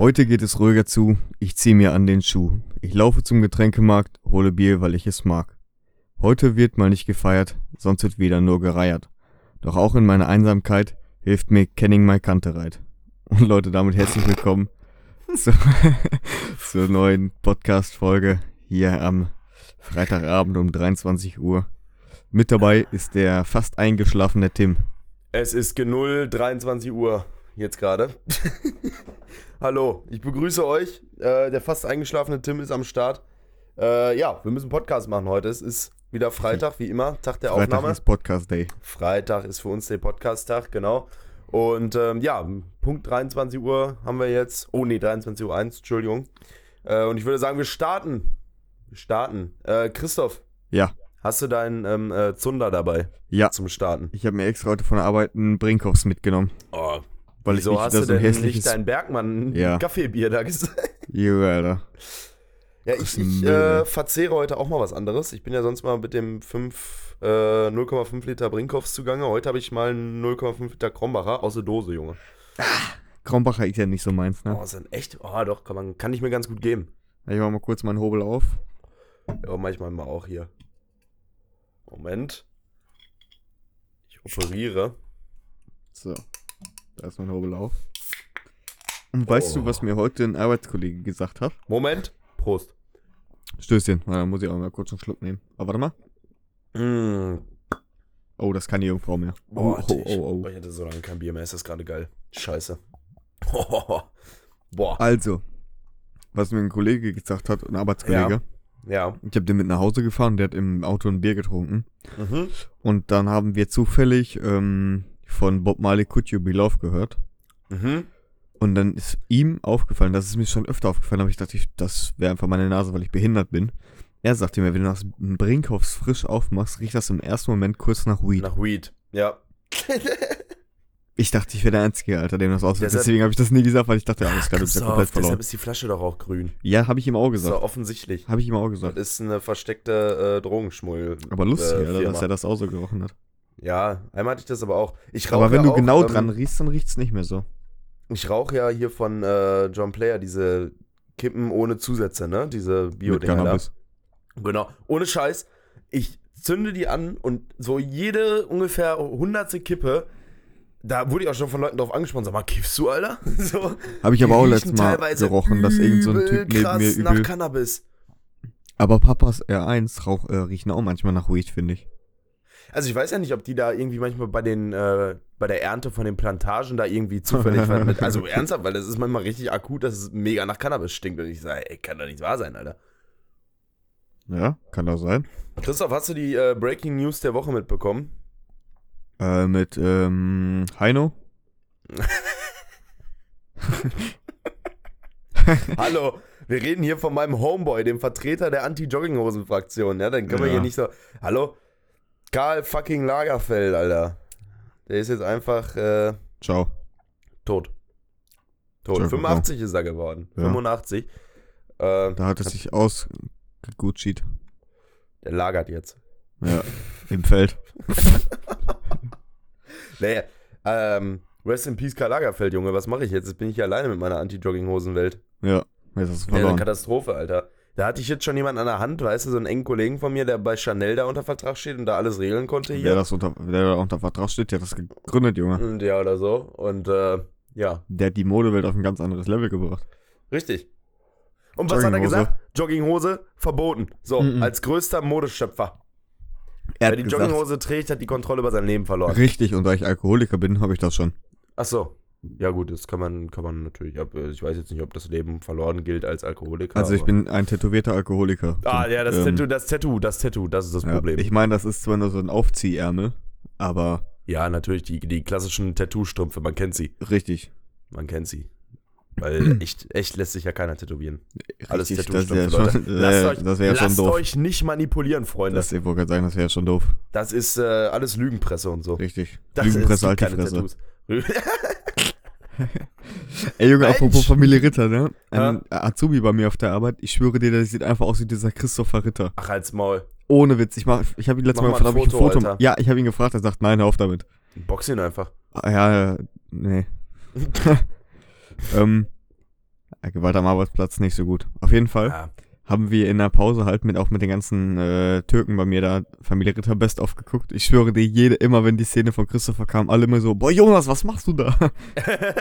Heute geht es ruhiger zu, ich zieh mir an den Schuh. Ich laufe zum Getränkemarkt, hole Bier, weil ich es mag. Heute wird mal nicht gefeiert, sonst wird wieder nur gereiert. Doch auch in meiner Einsamkeit hilft mir Kenning My Kantereit. Und Leute, damit herzlich willkommen zu, zur neuen Podcast-Folge hier am Freitagabend um 23 Uhr. Mit dabei ist der fast eingeschlafene Tim. Es ist genull 23 Uhr jetzt gerade. Hallo, ich begrüße euch. Äh, der fast eingeschlafene Tim ist am Start. Äh, ja, wir müssen Podcast machen heute. Es ist wieder Freitag, wie immer, Tag der Freitag Aufnahme. ist Podcast Day. Freitag ist für uns der Podcast-Tag, genau. Und ähm, ja, Punkt 23 Uhr haben wir jetzt. Oh nee, 23 Uhr 1, Entschuldigung. Äh, und ich würde sagen, wir starten. Wir starten. Äh, Christoph, Ja, hast du deinen ähm, äh, Zunder dabei ja. zum Starten? Ich habe mir extra heute von der Arbeit einen Brinkhoffs mitgenommen. Oh, Weil wieso ich nicht hast du so denn nicht hässliches... dein Bergmann Ja. Kaffeebier da gesagt? Junge, Alter. Ja, ich, ich äh, verzehre heute auch mal was anderes. Ich bin ja sonst mal mit dem 5, äh, 0,5 Liter Brinkhoffs zugange. Heute habe ich mal einen 0,5 Liter Krombacher aus der Dose, Junge. Krombacher ist ja nicht so meins, ne? Oh, sind echt? Oh, doch, kann, man, kann ich mir ganz gut geben. Ich mach mal kurz meinen Hobel auf. Ja, manchmal mal auch hier. Moment. Ich operiere. So. Da ist mein Hobel auf. Und weißt Oh. du, was mir heute ein Arbeitskollege gesagt hat? Moment. Prost. Stößchen. Dann muss ich auch mal kurz einen Schluck nehmen. Aber warte mal. Mm. Oh, das kann die Jungfrau mehr. Boah, oh, ich, oh, oh. ich hatte so lange kein Bier mehr. Ist das gerade geil. Scheiße. Boah. Also, was mir ein Kollege gesagt hat, ein Arbeitskollege. Ja. Ich habe den mit nach Hause gefahren, der hat im Auto ein Bier getrunken. Mhm. Und dann haben wir zufällig ähm, von Bob Marley Could You Be Love gehört. Mhm. Und dann ist ihm aufgefallen, das ist mir schon öfter aufgefallen, aber ich dachte, ich, das wäre einfach meine Nase, weil ich behindert bin. Er sagte mir, wenn du das Brinkhoffs frisch aufmachst, riecht das im ersten Moment kurz nach Weed. Nach Weed. Ja. Ich dachte, ich wäre der Einzige, Alter, dem das aussieht. Deswegen habe ich das nie gesagt, weil ich dachte, alles klar, du bist ja komplett verloren. deshalb ist die Flasche doch auch grün. Ja, habe ich ihm auch Das gesagt. offensichtlich. Habe ich ihm auch Das gesagt. ist eine versteckte äh, Drogenschmull. Aber lustig, äh, Alter, dass er das auch so gerochen hat. Ja, einmal hatte ich das aber auch. Ich Aber wenn ja du auch, genau ähm, dran riechst, dann riecht's nicht mehr so. Ich rauche ja hier von äh, John Player diese Kippen ohne Zusätze, ne? Diese Bio-Dinger. Genau. Ohne Scheiß. Ich zünde die an und so jede ungefähr hundertste Kippe, da wurde ich auch schon von Leuten drauf angesprochen. Sag mal, kiffst du, Alter? So, Habe ich aber auch letztes Mal gerochen, dass irgend so ein Typ neben krass mir nach übel. Cannabis. Aber Papas R1 rauch, äh, riechen auch manchmal nach Weed, finde ich. Also ich weiß ja nicht, ob die da irgendwie manchmal bei den äh, bei der Ernte von den Plantagen da irgendwie zufällig was mit. Also ernsthaft, weil das ist manchmal richtig akut, dass es mega nach Cannabis stinkt. Und ich sage, ey, kann doch nicht wahr sein, Alter. Ja, kann das sein. Christoph, hast du die äh, Breaking News der Woche mitbekommen? Äh, mit ähm, Heino. Hallo, wir reden hier von meinem Homeboy, dem Vertreter der Anti-Jogginghosen-Fraktion. Ja, dann können wir Ja. hier nicht so. Hallo? Karl fucking Lagerfeld, Alter. Der ist jetzt einfach äh, Ciao. tot. Tot. Ciao, 85 ist er geworden. Ja. 85. Äh, Da hat es sich ausgegutschied. der lagert jetzt. Ja, im Feld. Nee, ähm, Rest in Peace Karl Lagerfeld, Junge. Was mache ich jetzt? Jetzt bin ich hier alleine mit meiner Anti-Jogginghosen-Welt. Ja, jetzt hast du Ja, eine verloren. Katastrophe, Alter. Da hatte ich jetzt schon jemanden an der Hand, weißt du, so einen engen Kollegen von mir, der bei Chanel da unter Vertrag steht und da alles regeln konnte Wer, hier. das unter, wer da unter Vertrag steht, der hat das gegründet, Junge. Und ja, oder so. Und äh, ja, Der hat die Modewelt auf ein ganz anderes Level gebracht. richtig. Und was hat er gesagt? Jogginghose verboten. So, Mhm. als größter Modeschöpfer. Er Wer die Jogginghose trägt, hat die Kontrolle über sein Leben verloren. richtig, und da ich Alkoholiker bin, habe ich das schon. Ach so. Ja gut, das kann man, kann man natürlich. ab- Ich weiß jetzt nicht, ob das Leben verloren gilt als Alkoholiker. Also ich bin ein tätowierter Alkoholiker. Ah, ja, das Ähm, Tattoo, das Tattoo, das Tattoo, das ist das Ja, Problem. ich meine, das ist zwar nur so ein Aufziehärmel, aber ja, natürlich, die, die klassischen Tattoo-Strümpfe, man kennt sie. richtig. Man kennt sie. Weil echt, echt lässt sich ja keiner tätowieren. Alles richtig, Tattoo-Strümpfe, das wäre Leute. schon, Lasst äh, euch, das schon lasst doof. euch nicht manipulieren, Freunde. Das, Das, ich wollte gerade sagen, das wäre schon doof. ist äh, alles Lügenpresse und so. Richtig. Das Lügenpresse, keine Fresse. Ey Junge, Mensch! apropos Familie Ritter, ne? Ein Ja? Azubi bei mir auf der Arbeit, ich schwöre dir, der sieht einfach aus wie dieser Christopher Ritter. Ach, halt's Maul. Ohne Witz, ich mach, ich habe ihn letztes Mach Mal gefragt, ob ich ein Foto. Alter. Ja, ich habe ihn gefragt, er sagt, nein, hör auf damit. Box ihn einfach. Ah, Ja, nee. ähm, Gewalt am Arbeitsplatz nicht so gut. Auf jeden Fall Ja. Haben wir in der Pause halt mit auch mit den ganzen äh, Türken bei mir da Familie Ritter Best aufgeguckt. Ich schwöre dir, jede, immer wenn die Szene von Christopher kam, alle immer so, boah Jonas, was machst du da?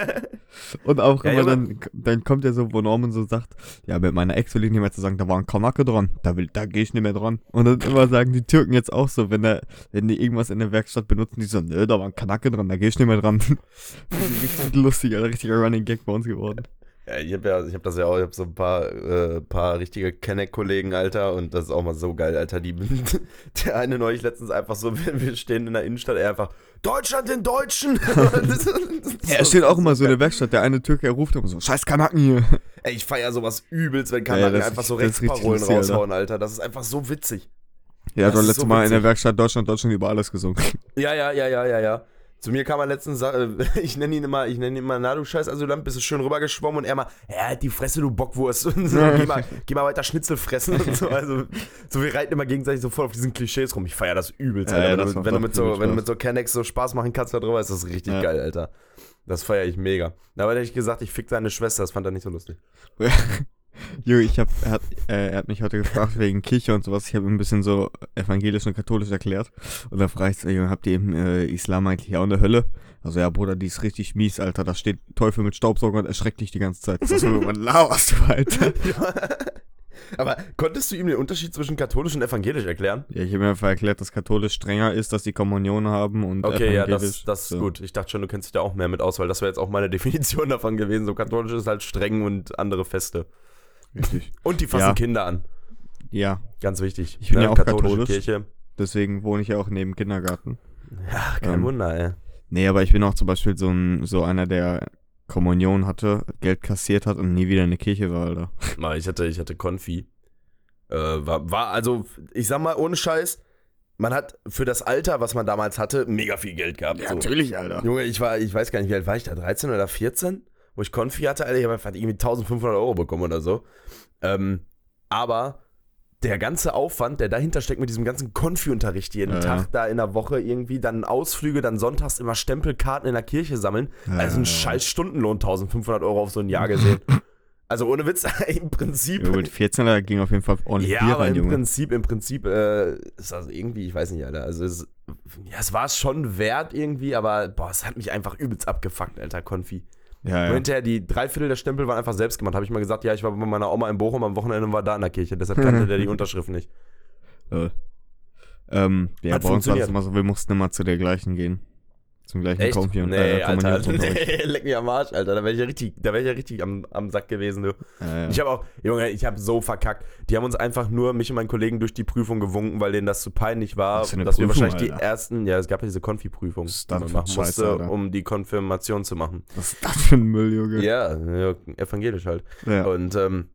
Und auch Ja, immer dann, dann kommt ja so, wo Norman so sagt, ja, mit meiner Ex will ich nicht mehr zu sagen, da war ein Kanake dran, da will, da gehe ich nicht mehr dran. Und dann immer sagen die Türken jetzt auch so, wenn der, wenn die irgendwas in der Werkstatt benutzen, die so, nö, da war ein Kanake dran, da gehe ich nicht mehr dran. richtig lustig, ein richtiger Running Gag bei uns geworden. Ja, ich habe ja, ich habe das ja auch, ich habe so ein paar, äh, paar richtige Kenneck-Kollegen, Alter, und das ist auch mal so geil, Alter. Die, der eine neulich letztens einfach so, wir wir stehen in der Innenstadt, er einfach, Deutschland den Deutschen! Das das Ja, er steht auch immer so in der Werkstatt, der eine Türke, er ruft immer so, scheiß Kanaken hier. Ey, ich feier sowas übelst, wenn Ja, Kanaken das ist einfach so das ist Rechtsparolen Alter. raushauen, Alter. Das ist einfach so witzig. Ja, Das doch ist letztes so Mal in der. Werkstatt Deutschland, Deutschland über alles gesungen. Ja, ja, ja, ja, ja, ja. Zu mir kam er letztens, äh, ich nenne ihn immer, ich nenne ihn immer, na du scheiß Asylant, bist du schön rübergeschwommen und er mal, ja, halt die Fresse, du Bockwurst. Und so, geh, mal, geh mal weiter Schnitzel fressen und so. Also, so wir reiten immer gegenseitig so voll auf diesen Klischees rum. Ich feier das übelst, Alter. ja, wenn, du, wenn, du mit so, übel wenn du Spaß. mit so Kennex so Spaß machen kannst da drüber, ist das richtig Ja. geil, Alter. Das feier ich mega. Da habe ich gesagt, ich fick deine Schwester, das fand er nicht so lustig. Jo, ich hab, er hat, äh, er hat mich heute gefragt wegen Kirche und sowas. Ich habe ihm ein bisschen so evangelisch und katholisch erklärt. Und da frage ich so, Junge, habt ihr im äh, Islam eigentlich auch eine Hölle? Also ja, Bruder, die ist richtig mies, Alter. Da steht Teufel mit Staubsauger und erschreckt dich die ganze Zeit. Das ist so, was laberst du, Alter? Aber konntest du ihm den Unterschied zwischen katholisch und evangelisch erklären? Ja, ich habe mir einfach erklärt, dass katholisch strenger ist, dass die Kommunion haben und Okay, ja, das, das ist so. gut. Ich dachte schon, du kennst dich da auch mehr mit aus, weil das wäre jetzt auch meine Definition davon gewesen. So katholisch ist halt streng und andere Feste. Richtig. Und die fassen Ja. Kinder an. Ja, Ganz wichtig. Ich bin ja auch katholische katholisch. Kirche. deswegen wohne ich ja auch neben Kindergarten. Ja, kein Ähm, Wunder, ey. Nee, aber ich bin auch zum Beispiel so, ein, so einer, der Kommunion hatte, Geld kassiert hat und nie wieder in die Kirche war, Alter. Na, ich hatte, ich hatte Konfi. Äh, war, war, also, ich sag mal, ohne Scheiß, man hat für das Alter, was man damals hatte, mega viel Geld gehabt. so. natürlich, Alter. Junge, ich war, ich weiß gar nicht, wie alt war ich da? 13 oder 14? Wo ich Konfi hatte, Alter, ich habe einfach irgendwie 1500 Euro bekommen oder so. Ähm, aber der ganze Aufwand, der dahinter steckt mit diesem ganzen Konfi-Unterricht jeden Ja, Tag ja. da in der Woche irgendwie, dann Ausflüge, dann sonntags immer Stempelkarten in der Kirche sammeln. Ja, also ein ja, ja. scheiß Stundenlohn, 1500 Euro auf so ein Jahr gesehen. also ohne Witz, im Prinzip. Jo, mit 14 da ging auf jeden Fall ordentlich Ja, Bier aber rein, im Junge. Prinzip, im Prinzip äh, ist das irgendwie, ich weiß nicht, Alter. Also es, ja, es war es schon wert irgendwie, aber boah, es hat mich einfach übelst abgefuckt, Alter, Konfi. Ja, Und ja. hinterher die drei Viertel der Stempel waren einfach selbst gemacht. Habe ich mal gesagt, ja, ich war bei meiner Oma in Bochum am Wochenende und war da in der Kirche. Deshalb kannte der die Unterschrift nicht. Äh. Ähm, ja, Hat bei uns war das immer so, wir mussten immer zu der gleichen gehen. Zum gleichen Echt? Konfi und nee, äh, Alter. Nee, leck mich am Arsch, Alter. Da wäre ich ja richtig, da wär ich ja richtig am, am Sack gewesen, du. Ja, ja. Ich habe auch, Junge, ich habe so verkackt. Die haben uns einfach nur, mich und meinen Kollegen, durch die Prüfung gewunken, weil denen das zu peinlich war, eine dass wir Prüfung, wahrscheinlich die Alter? ersten, ja, es gab ja diese Konfi-Prüfung, die das man machen Scheiß, musste, Alter? um die Konfirmation zu machen. Was ist das für ein Müll, Junge? Ja, ja evangelisch halt. Und ähm,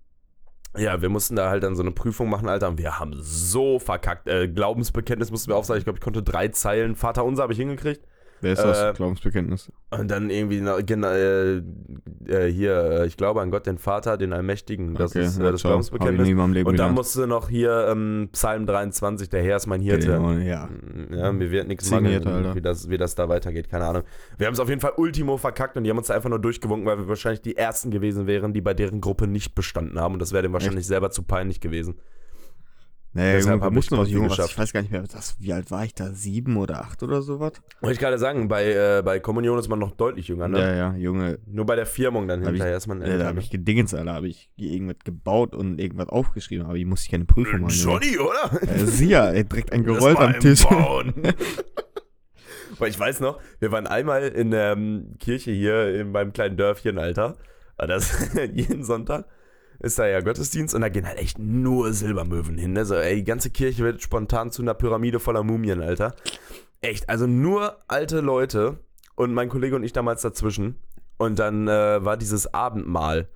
ja, wir mussten da halt dann so eine Prüfung machen, Alter, und wir haben so verkackt. Äh, Glaubensbekenntnis mussten wir aufsagen. Ich glaube, ich konnte drei Zeilen. Vater unser habe ich hingekriegt. Wer ist das? äh, Glaubensbekenntnis. Und dann irgendwie, na, genau, äh, äh, hier, äh, ich glaube an Gott, den Vater, den Allmächtigen. Das ist äh, das ciao. Glaubensbekenntnis. Und dann gelernt. musste noch hier ähm, Psalm 23, der Herr ist mein Hirte. Genau, ja. Ja, mir wird nichts mangeln, wie das, wie das da weitergeht, keine Ahnung. Wir haben es auf jeden Fall ultimo verkackt und die haben uns da einfach nur durchgewunken, weil wir wahrscheinlich die Ersten gewesen wären, die bei deren Gruppe nicht bestanden haben und das wäre dem wahrscheinlich selber zu peinlich gewesen. Naja, Deshalb Junge, wir hab ich Junge, was, geschafft. ich weiß gar nicht mehr, das, wie alt war ich da? Sieben oder acht oder sowas? Wollte ich gerade sagen, bei, äh, bei Kommunion ist man noch deutlich jünger, ne? Ja, ja, Junge. Nur bei der Firmung dann hinterher ist man Ja, da älter, habe ne? ich gedingens, Alter. habe ich irgendwas gebaut und irgendwas aufgeschrieben, aber ich musste keine Prüfung machen. Junge. Johnny, oder? Äh, sie ja, ey, direkt ein mal am Tisch. Weil ich weiß noch, wir waren einmal in der ähm, Kirche hier in meinem kleinen Dörfchen, Alter. Aber Das, jeden Sonntag ist da ja Gottesdienst und da gehen halt echt nur Silbermöwen hin. Ne? So, ey, die ganze Kirche wird spontan zu einer Pyramide voller Mumien, Alter. Echt, also nur alte Leute und mein Kollege und ich damals dazwischen. Und dann äh, war dieses Abendmahl.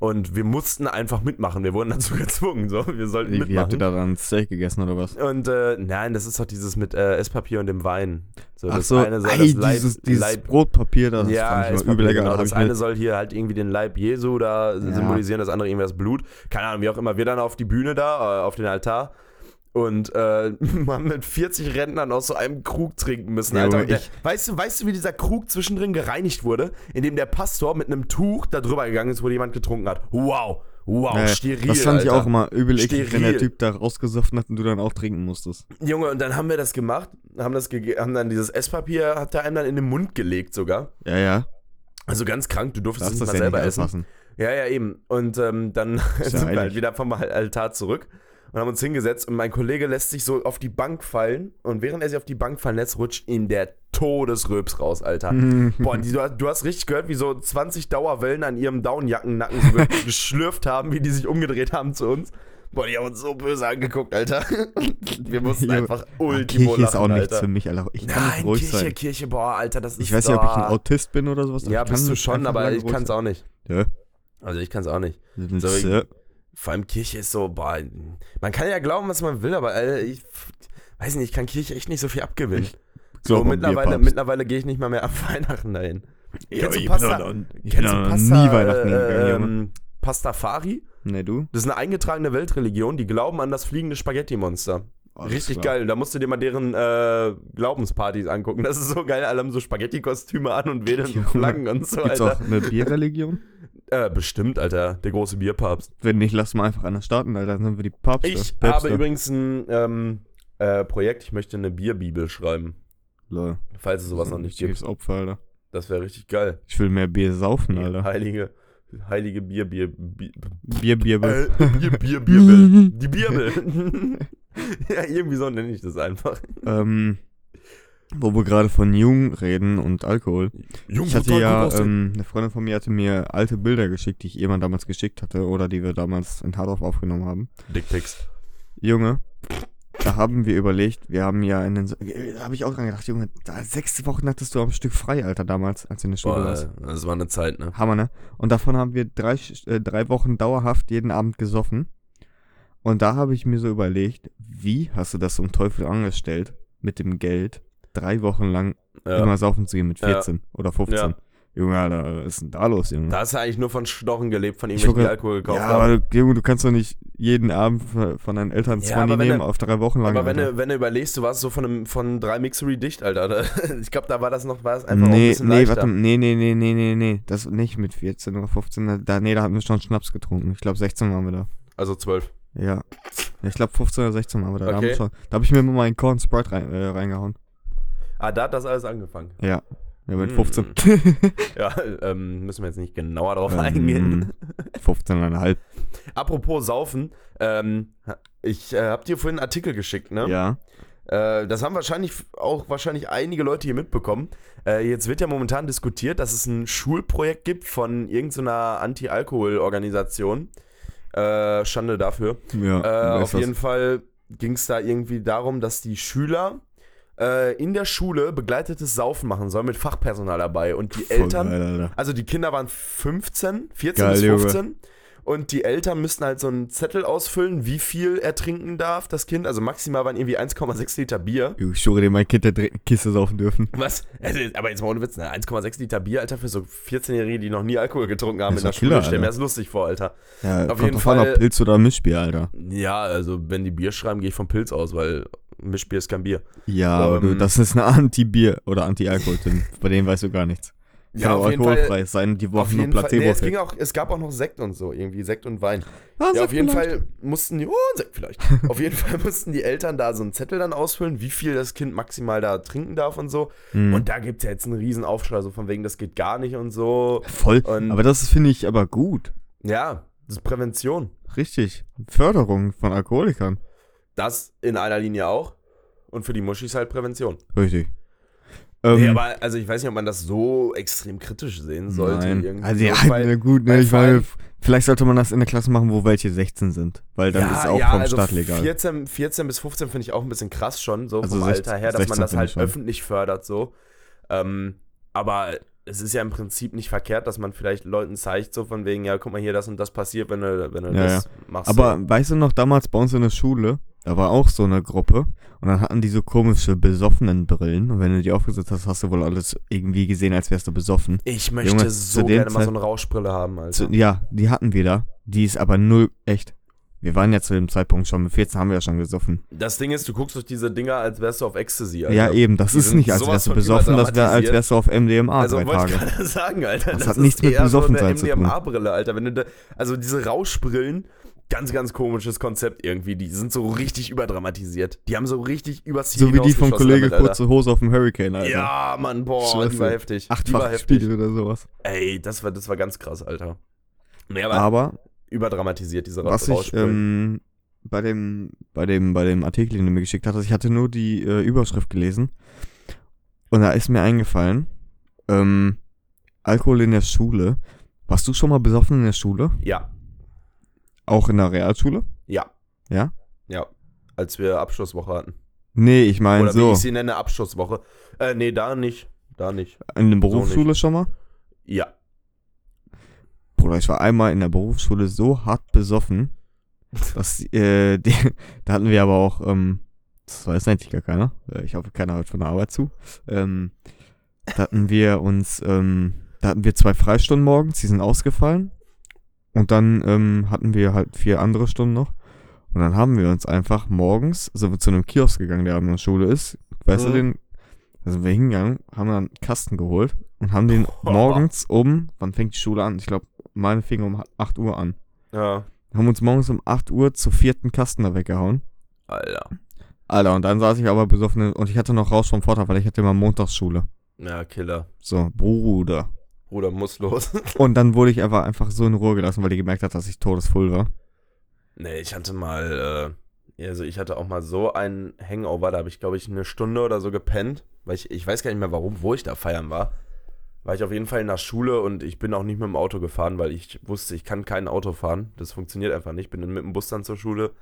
Und wir mussten einfach mitmachen. Wir wurden dazu gezwungen. So. Wir sollten Wie, wie habt mitmachen. ihr da dann Steak gegessen oder was? Und äh, nein, das ist doch dieses mit äh, Esspapier und dem Wein. So, Ach das so, eine soll ey, das Leib, dieses, dieses Leib Brotpapier, das ja, fand ich mal übel lecker. genau. Das eine soll hier halt irgendwie den Leib Jesu da Ja. symbolisieren, das andere irgendwie das Blut. Keine Ahnung, wie auch immer. Wir dann auf die Bühne da, äh, auf den Altar. Und äh, man mit 40 Rentnern aus so einem Krug trinken müssen, Ja, Alter. der, weißt, du, weißt du, wie dieser Krug zwischendrin gereinigt wurde? Indem der Pastor mit einem Tuch da drüber gegangen ist, wo jemand getrunken hat. Wow, wow, Äh, steril, das fand ich Alter. auch immer übel eklig, wenn der. Typ da rausgesoffen hat und du dann auch trinken musstest. Junge, und dann haben wir das gemacht, haben, das haben dann dieses Esspapier, hat er einem dann in den Mund gelegt sogar. Ja, ja. Also ganz krank, du durftest es nicht das mal ja selber nicht essen. Ja, ja, eben. Und ähm, dann sind wir halt wieder vom Altar zurück und haben uns hingesetzt und mein Kollege lässt sich so auf die Bank fallen und während er sich auf die Bank fallen lässt, rutscht ihm der Todesröps raus, Alter. Boah, die, du, hast- du hast richtig gehört, wie so 20 Dauerwellen an ihrem Downjackennacken so ge- geschlürft haben, wie die sich umgedreht haben zu uns. Boah, die haben uns so böse angeguckt, Alter. Wir mussten einfach ultimo Kirche ist auch nichts Alter. für mich, Alter. Ich kann Nein, ruhig Kirche, sein. Kirche, boah, Alter, das ist Ich weiß nicht, ob ich ein Autist bin oder sowas. Ja, ich bist du schon, aber ich kann es auch nicht. Ja. Also ich kann es auch nicht. So, So, Vor allem Kirche ist so, boah, man kann ja glauben, was man will, aber Alter, ich weiß nicht, ich kann Kirche echt nicht so viel abgewinnen. So, mittlerweile, mittlerweile gehe ich nicht mal mehr ab Weihnachten dahin. Kennst du ich Pasta? noch- ich Kennst du Pasta, nie Weihnachten äh, ähm, Pastafari? Nee, du? Das ist eine eingetragene Weltreligion, die glauben an das fliegende Spaghetti-Monster. Alles Richtig geil. Da musst du dir mal deren äh, Glaubenspartys angucken. Das ist so geil. Alle haben so Spaghetti-Kostüme an und wedeln so. Flaggen und so, Gibt's Alter. auch eine Bierreligion? Äh, bestimmt, Alter. Der große Bierpapst. Wenn nicht, lass mal einfach einer starten, Alter. Dann sind wir die Papste. Ich Päpste. habe übrigens ein ähm, äh, Projekt. Ich möchte eine Bierbibel schreiben. Lol. Falls es sowas noch nicht gibt. Opfer, Alter. Das wäre richtig geil. Ich will mehr Bier saufen, Alter. Heilige, heilige Bier, Bier, Bier, Bier, Bier, Bier. äh, Bier, Bier, Bierbel. Die Bierbel. ja, irgendwie so nenne ich das einfach. Ähm, wo wir gerade von Jung reden und Alkohol. Ich hatte ja, ähm, eine Freundin von mir hatte mir alte Bilder geschickt, die ich jemand damals geschickt hatte oder die wir damals in Hardorf aufgenommen haben. Dickpics. Junge, da haben wir überlegt, wir haben ja in den, da habe ich auch dran gedacht, Junge, da, sechs Wochen hattest du am Stück frei, Alter, damals, als du in der Schule Boah, warst. das war eine Zeit, ne? Hammer, ne? Und davon haben wir drei, äh, drei Wochen dauerhaft jeden Abend gesoffen. Und da habe ich mir so überlegt, wie hast du das zum Teufel angestellt, mit dem Geld drei Wochen lang Ja. immer saufen zu gehen mit Ja. 14 oder 15? Ja. Junge, Alter, was ist denn da los, Junge? Da hast du eigentlich nur von Stochen gelebt, von irgendwelchen, Alkohol gekauft ja, haben. aber du, Junge, du kannst doch nicht jeden Abend von deinen Eltern Ja, 20 aber wenn nehmen du- auf drei Wochen lang. Aber wenn du, wenn du überlegst, du warst so von, einem, von drei Mixery dicht, Alter. Ich glaube, da war das noch war das einfach auch ein nee, bisschen nee, leichter. warte, nee, nee, nee, nee, nee, nee, das nicht mit 14 oder 15, da, nee, da hatten wir schon Schnaps getrunken. Ich glaube, 16 waren wir da. Also zwölf. Ja. ja ich glaube 15 oder 16 waren wir da. Okay. da habe ich mir immer meinen Corn Sprite rein, äh, reingehauen. Ah, da hat das alles angefangen. Ja. Ja, mit Mm. 15. Ja, ähm, müssen wir jetzt nicht genauer drauf eingehen. ähm, 15,5. Apropos Saufen, ähm, ich äh, hab dir vorhin einen Artikel geschickt, ne? Ja. Äh, das haben wahrscheinlich auch wahrscheinlich einige Leute hier mitbekommen. Äh, jetzt wird ja momentan diskutiert, dass es ein Schulprojekt gibt von irgendeiner Anti-Alkohol-Organisation. Äh, Schande dafür. Ja. Äh, auf jeden Fall ging es da irgendwie darum, dass die Schüler äh, in der Schule begleitetes Saufen machen sollen mit Fachpersonal dabei. Und die Voll Eltern, geil, also die Kinder waren 15, 14 Geil, bis Junge. 15. Und die Eltern müssten halt so einen Zettel ausfüllen, wie viel er trinken darf, das Kind. Also maximal waren irgendwie 1,6 Liter Bier. Ich schwöre dir, mein Kind direkt eine Kiste saufen dürfen. Was? Also, aber jetzt mal ohne Witz, ne? 1,6 Liter Bier, Alter, für so 14-Jährige, die noch nie Alkohol getrunken haben Das in der Schule. Stell mir das lustig vor, Alter. Ja, Auf jeden drauf an, Fall- ob Pilz oder Mischbier, Alter. Ja, also wenn die Bier schreiben, gehe ich vom Pilz aus, weil Mischbier ist kein Bier. Ja, aber du, Ähm. das ist eine Anti-Bier oder Anti-Alkohol-Tim. Bei denen weißt du gar nichts. Ja, Kann auch auf jeden alkoholfrei Fall. sein, die brauchen nur Fall. Nee, es, Placebo. ging auch, es gab auch noch Sekt und so, irgendwie Sekt und Wein. Ah, Ja, auf jeden Fall mussten die, oh, Sekt vielleicht. auf jeden Fall mussten die Eltern da so einen Zettel dann ausfüllen, wie viel das Kind maximal da trinken darf und so. Mhm. Und da gibt es ja jetzt einen riesen Aufschrei, so von wegen, das geht gar nicht und so. Voll. Und- aber das finde ich aber gut. Ja, das ist Prävention. Richtig. Förderung von Alkoholikern. Das in einer Linie auch. Und für die Muschis halt Prävention. Richtig. Ähm, nee, aber also ich weiß nicht, ob man das so extrem kritisch sehen sollte. Nein. Also ja, weil- na gut, ne, ich meine, vielleicht sollte man das in der Klasse machen, wo welche 16 sind. Weil dann ist es auch vom also Staat legal. 14, 14 bis 15 finde ich auch ein bisschen krass schon, so Also vom 16 Alter her, dass man 16 das halt öffentlich fördert, so. Ähm, aber es ist ja im Prinzip nicht verkehrt, dass man vielleicht Leuten zeigt, so von wegen, ja, guck mal hier, das und das passiert, wenn du, wenn du Ja, das machst. Aber so. weißt du noch, damals bei uns in der Schule, da war auch so eine Gruppe und dann hatten die so komische besoffenen Brillen und wenn du die aufgesetzt hast, hast du wohl alles irgendwie gesehen, als wärst du besoffen. ich möchte Junge, so zu gerne mal so Zeit- eine Rauschbrille haben, Alter. So, ja, die hatten wir da. Die ist aber null echt. Wir waren ja zu dem Zeitpunkt schon, mit 14 haben wir ja schon gesoffen. Das Ding ist, du guckst durch diese Dinger, als wärst du auf Ecstasy, Alter. Ja, eben, das Die ist nicht, als wärst du besoffen, das wäre, als wärst du auf MDMA Also drei ich Tage. gerade sagen, Alter. Das Das, hat nichts mit eher Besoffensein so zu eine tun. MDMA-Brille, Alter. Wenn du da, also diese Rauschbrillen, ganz, ganz komisches Konzept irgendwie. Die sind so richtig überdramatisiert. Die haben so richtig übers Ziel So wie die vom Kollege damit. Kurze Hose auf dem Hurricane, Alter. Ja, Mann, boah, Schwör's die war heftig. Achtfach heftig. Spiegel oder sowas. Ey, das war, das war ganz krass, Alter. Nee, aber, Aber überdramatisiert, diese was ich ähm, bei dem bei dem bei dem Artikel, den du mir geschickt hattest, ich hatte nur die äh, Überschrift gelesen und da ist mir eingefallen, ähm, Alkohol in der Schule. Warst du schon mal besoffen in der Schule? ja, Auch in der Realschule? ja, Ja? ja. Als wir Abschlusswoche hatten. Nee, ich meine Oder wie so. ich sie nenne, Abschlusswoche. Äh, nee, da nicht. Da nicht. In der Berufsschule schon mal? Ja. Bruder, ich war einmal in der Berufsschule so hart besoffen, dass äh, die, da hatten wir aber auch, ähm, das weiß eigentlich gar keiner, äh, ich hoffe, keiner hört von der Arbeit zu, ähm, da hatten wir uns, ähm, da hatten wir zwei Freistunden morgens, die sind ausgefallen und dann ähm, hatten wir halt vier andere Stunden noch und dann haben wir uns einfach morgens, sind wir zu einem Kiosk gegangen, der an der Schule ist, weißt du Mhm. den, da sind wir hingegangen, haben dann einen Kasten geholt und haben den morgens um, wann fängt die Schule an? Ich glaube, meine fing um 8 Uhr an. Ja. Haben uns morgens um 8 Uhr zur vierten Kasten da weggehauen. Alter. Alter, und dann saß ich aber besoffen und ich hatte noch raus vom Vortag, weil ich hatte immer Montagsschule. Ja, Killer. So, Bruder. Bruder, muss los. Und dann wurde ich einfach, einfach so in Ruhe gelassen, weil die gemerkt hat, dass ich todesvoll war. nee, ich hatte mal, äh, also ich hatte auch mal so einen Hangover, da habe ich, glaube ich, eine Stunde oder so gepennt. Weil ich, ich weiß gar nicht mehr warum, wo ich da feiern war. War ich auf jeden Fall in der Schule und ich bin auch nicht mit dem Auto gefahren, weil ich wusste, ich kann kein Auto fahren. Das funktioniert einfach nicht. Bin dann mit dem Bus dann zur Schule.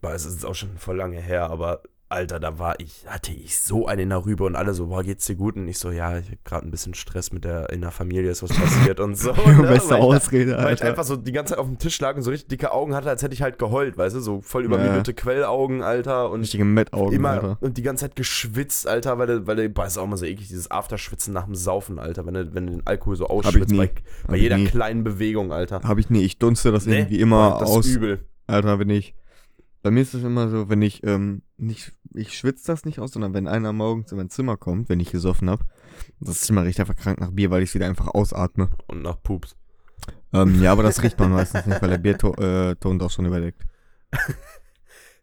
Boah, es ist auch schon voll lange her, aber Alter, da war ich, hatte ich so einen in der Rübe und alle so, boah, geht's dir gut? Und ich so, ja, ich hab gerade ein bisschen Stress mit der, in der Familie, ist was passiert und so. ne? Beste Weil ich da- Ausrede, weil ich Alter. einfach so die ganze Zeit auf dem Tisch lag und so richtig dicke Augen hatte, als hätte ich halt geheult, weißt du, so voll übermüdete Quellaugen, Alter, und Richtige Mettaugen, immer Alter. und die ganze Zeit geschwitzt, Alter, weil du, weil boah, ist auch immer so eklig, dieses Afterschwitzen nach dem Saufen, Alter, wenn du, wenn du den Alkohol so ausschwitzt bei, bei ich jeder nie. kleinen Bewegung, Alter. Hab ich nie, ich dunste das Nee, irgendwie immer boah, das aus. ist übel. Alter, wenn ich. Bei mir ist es immer so, wenn ich, ähm, nicht, ich schwitze das nicht aus, sondern wenn einer morgens in mein Zimmer kommt, wenn ich gesoffen hab, das Zimmer riecht einfach krank nach Bier, weil ich es wieder einfach ausatme. Und nach Pups. Ähm, ja, aber das riecht man meistens nicht, weil der Bierton äh, doch schon überdeckt.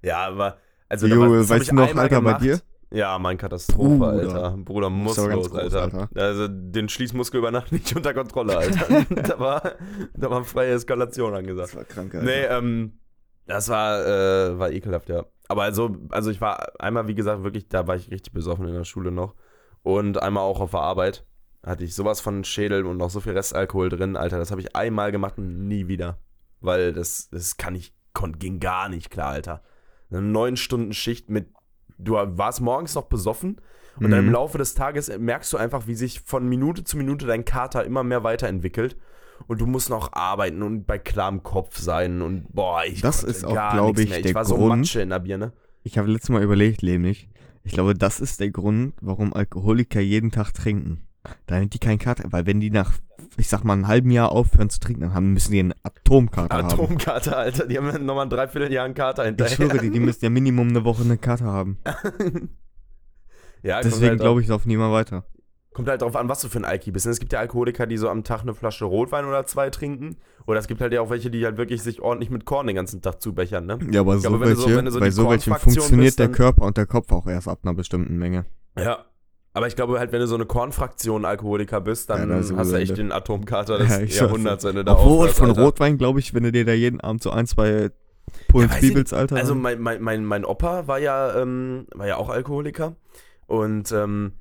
Ja, aber, also, Jo, das hab weißt ich du noch, Alter, bei gemacht. dir? Ja, mein Katastrophe, Bruder. Alter. Bruder muss aber ganz los, groß, Alter. Alter. Also den Schließmuskel über Nacht nicht unter Kontrolle, Alter. da, war, da war freie Eskalation angesagt. war krank, Nee, ähm, das war, äh, war ekelhaft, ja. Aber also, also ich war einmal, wie gesagt, wirklich, da war ich richtig besoffen in der Schule noch. Und einmal auch auf der Arbeit. Hatte ich sowas von Schädel und noch so viel Restalkohol drin, Alter. Das habe ich einmal gemacht und nie wieder. Weil das, das kann ich, kon, ging gar nicht klar, Alter. Eine neun Stunden Schicht mit, du warst morgens noch besoffen und dann im Mhm. Laufe des Tages merkst du einfach, wie sich von Minute zu Minute dein Kater immer mehr weiterentwickelt. Und du musst noch arbeiten und bei klarem Kopf sein und boah, ich Das ist auch, gar glaub nichts ich, mehr. der Ich war so Grund- Matsche in der Birne. Ich habe letztes Mal überlegt, nämlich, ich glaube, das ist der Grund, warum Alkoholiker jeden Tag trinken. Damit die keinen Kater, weil wenn die nach, ich sag mal, einem halben Jahr aufhören zu trinken, dann haben, müssen die einen Atomkater haben. Atomkater, Alter. Die haben nochmal ein Dreivierteljahr einen Kater hinterher. Ich schwöre dir, die müssen ja Minimum eine Woche eine Kater haben. ja, Deswegen halt glaube ich, laufen die immer weiter. Kommt halt drauf an, was du für ein Alki bist. ne? Es gibt ja Alkoholiker, die so am Tag eine Flasche Rotwein oder zwei trinken. Oder es gibt halt ja auch welche, die halt wirklich sich ordentlich mit Korn den ganzen Tag zubechern, ne? Ja, aber so glaube, so- welche, du so bei so welchen funktioniert bist, der Körper und der Kopf auch erst ab einer bestimmten Menge. Ja. Aber ich glaube halt, wenn du so eine Kornfraktion Alkoholiker bist, dann Ja, hast du echt Ende. den Atomkater des Ja, Jahrhunderts, wenn du da Obwohl, von Alter. Rotwein, glaube ich, wenn du dir da jeden Abend so ein, zwei Pullens Ja, Bibels, Alter. Also mein, mein, mein, mein Opa war ja, ähm, war ja auch Alkoholiker und ähm,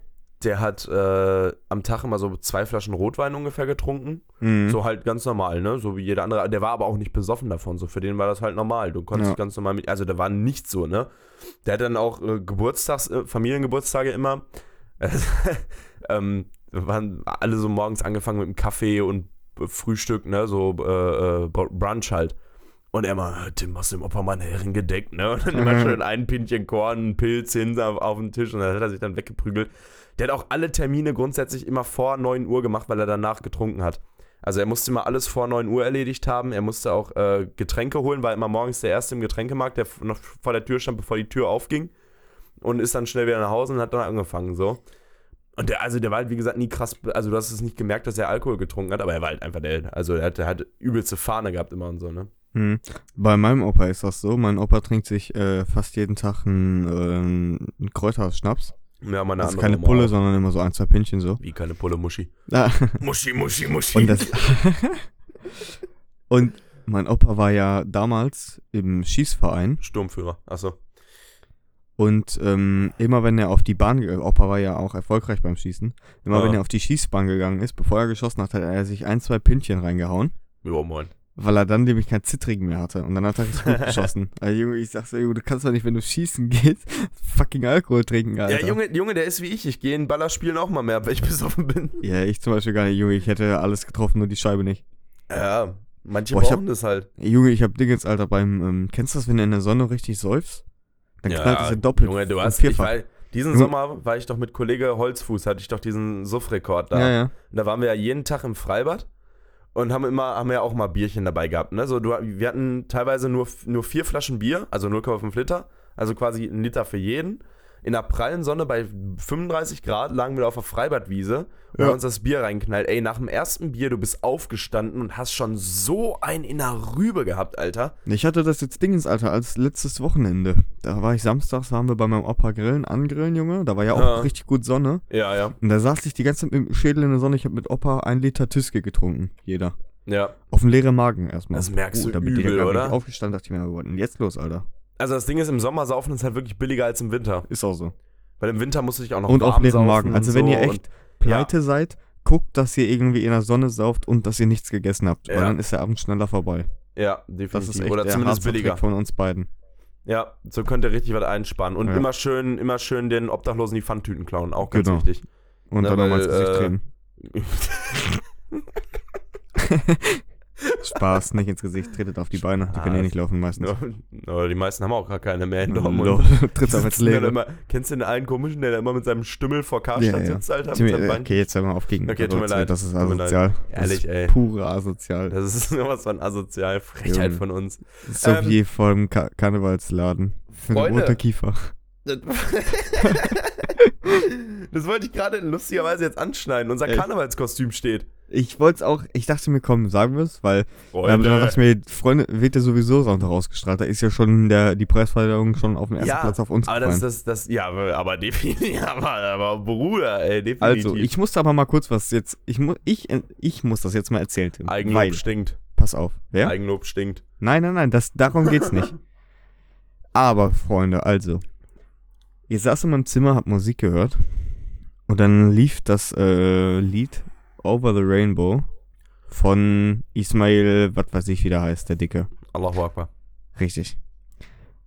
der hat äh, am Tag immer so zwei Flaschen Rotwein ungefähr getrunken. Mhm. So halt ganz normal, ne? So wie jeder andere. Der war aber auch nicht besoffen davon. So für den war das halt normal. Du konntest Ja. ganz normal mit. Also der war nicht so, ne? Der hat dann auch äh, Geburtstags, äh, Familiengeburtstage immer. ähm, wir waren alle so morgens angefangen mit einem Kaffee und äh, Frühstück, ne? So äh, äh, Brunch halt. Und er mal, Tim, hast du dem Opa mal einen Herren gedeckt, ne? Und dann immer Mhm. schön ein Pinchen Korn, einen Pilz hin auf, auf den Tisch und dann hat er sich dann weggeprügelt. Der hat auch alle Termine grundsätzlich immer vor 9 Uhr gemacht, weil er danach getrunken hat. Also er musste immer alles vor 9 Uhr erledigt haben. Er musste auch äh, Getränke holen, war immer morgens der Erste im Getränkemarkt, der noch vor der Tür stand, bevor die Tür aufging. Und ist dann schnell wieder nach Hause und hat dann angefangen so. Und der, also der war halt, wie gesagt, nie krass, also du hast es nicht gemerkt, dass er Alkohol getrunken hat, aber er war halt einfach der, also er hat, er hat übelste Fahne gehabt immer und so, ne? Hm. Bei meinem Opa ist das so. Mein Opa trinkt sich äh, fast jeden Tag einen, äh, einen Kräuterschnaps. Ja, meine Das ist keine Oma Pulle, auch. sondern immer so ein, zwei Pinchen so. Wie keine Pulle, Muschi. Ah. Muschi, Muschi, Muschi. Und das. und mein Opa war ja damals im Schießverein Sturmführer, achso. und ähm, immer wenn er auf die Bahn, ge- Opa war ja auch erfolgreich beim Schießen, immer Ah. wenn er auf die Schießbahn gegangen ist, bevor er geschossen hat, hat er sich ein, zwei Pinchen reingehauen, Ja, moin. Weil er dann nämlich kein Zittrigen mehr hatte und dann hat er richtig gut geschossen. Also Junge, ich sag so, Junge, du kannst doch nicht, wenn du schießen gehst, fucking Alkohol trinken, Alter. Ja, Junge, Junge, der ist wie ich. Ich gehe in Ballerspielen auch mal mehr, wenn ich besoffen bin. Ja, ich zum Beispiel gar nicht, Junge, ich hätte alles getroffen, nur die Scheibe nicht. Ja, manche Boah, ich brauchen das halt. Junge, ich hab Dingens, Alter, beim, ähm, kennst du das, wenn du in der Sonne richtig säufst? Dann ja, knallt es ja doppelt. Junge, du hast, ich vierfach. war, diesen. Sommer war ich doch mit Kollege Holzfuß, hatte ich doch diesen Suffrekord da. Ja, ja. Und da waren wir ja jeden Tag im Freibad und haben immer, haben ja auch mal Bierchen dabei gehabt. Ne? So, du, wir hatten teilweise nur, nur vier Flaschen Bier, also 0,5 Liter, also quasi ein Liter für jeden. In der prallen Sonne bei 35 Grad lagen wir auf der Freibadwiese und Ja. haben uns das Bier reingeknallt. Ey, nach dem ersten Bier, du bist aufgestanden und hast schon so ein in der Rübe gehabt, Alter. Ich hatte das jetzt Dingens, Alter, als letztes Wochenende. Da war ich samstags, waren wir bei meinem Opa grillen, angrillen, Junge. Da war ja auch Ja. richtig gut Sonne. Ja, ja. Und da saß ich die ganze Zeit mit dem Schädel in der Sonne. Ich habe mit Opa ein Liter Tüske getrunken. Jeder. Ja. Auf dem leeren Magen erstmal. Das merkst du da bin ich übel, gar oder? aufgestanden, dachte ich mir, was denn jetzt los, Alter? Also das Ding ist, im Sommer saufen ist halt wirklich billiger als im Winter. Ist auch so. Weil im Winter musst du dich auch noch und auf leeren Magen. Also wenn so ihr echt pleite seid, guckt, dass ihr irgendwie in der Sonne sauft und dass ihr nichts gegessen habt. Weil Ja. dann ist der Abend schneller vorbei. Ja, Das definitiv. ist echt Oder der zumindest billiger. Trick von uns beiden. Ja, so könnt ihr richtig was einsparen. Und Ja. immer schön, immer schön den Obdachlosen die Pfandtüten klauen. Auch ganz Genau. wichtig. Und Na, dann nochmal ins Gesicht äh. Spaß, nicht ins Gesicht, tretet auf die Beine. Die können eh nicht laufen meistens. Aber die meisten haben auch gar keine mehr in Dortmund. Tritt auf ins Leere. Kennst du den einen komischen, der da immer mit seinem Stümmel vor Karstadt Ja, ja. sitzt, Alter? Seinem äh, okay, jetzt hör mal auf gegen Okay, tut mir leid. Das ist mir asozial. Ehrlich, ey. Pure asozial. Das ist sowas von asozial. Frechheit Junge. von uns. So ähm, wie vor dem Ka Karnevalsladen. Für Freunde. roter Kiefer. Das, wollte ich gerade lustigerweise jetzt anschneiden. Unser Echt? Karnevalskostüm steht. Ich wollte es auch, ich dachte mir, komm, sagen wir es, weil ja, aber dann dachte ich mir, Freunde, wird ja sowieso Sonntag ausgestrahlt. Da ist ja schon der, die Preisverleihung schon auf dem ersten Ja, Platz auf uns aber das, gefallen. das, das, ja, aber definitiv, aber, aber Bruder, ey, definitiv. also, ich musste aber mal kurz was jetzt, ich, mu ich, ich muss das jetzt mal erzählen, Tim. Eigenlob weil, stinkt. pass auf, wer? Eigenlob stinkt. Nein, nein, nein, das, darum geht's nicht. Aber, Freunde, also. Ich saß in meinem Zimmer, hab Musik gehört. Und dann lief das äh, Lied Over the Rainbow von Ismail, was weiß ich, wie der heißt, der Dicke. Allahu Akbar. Richtig.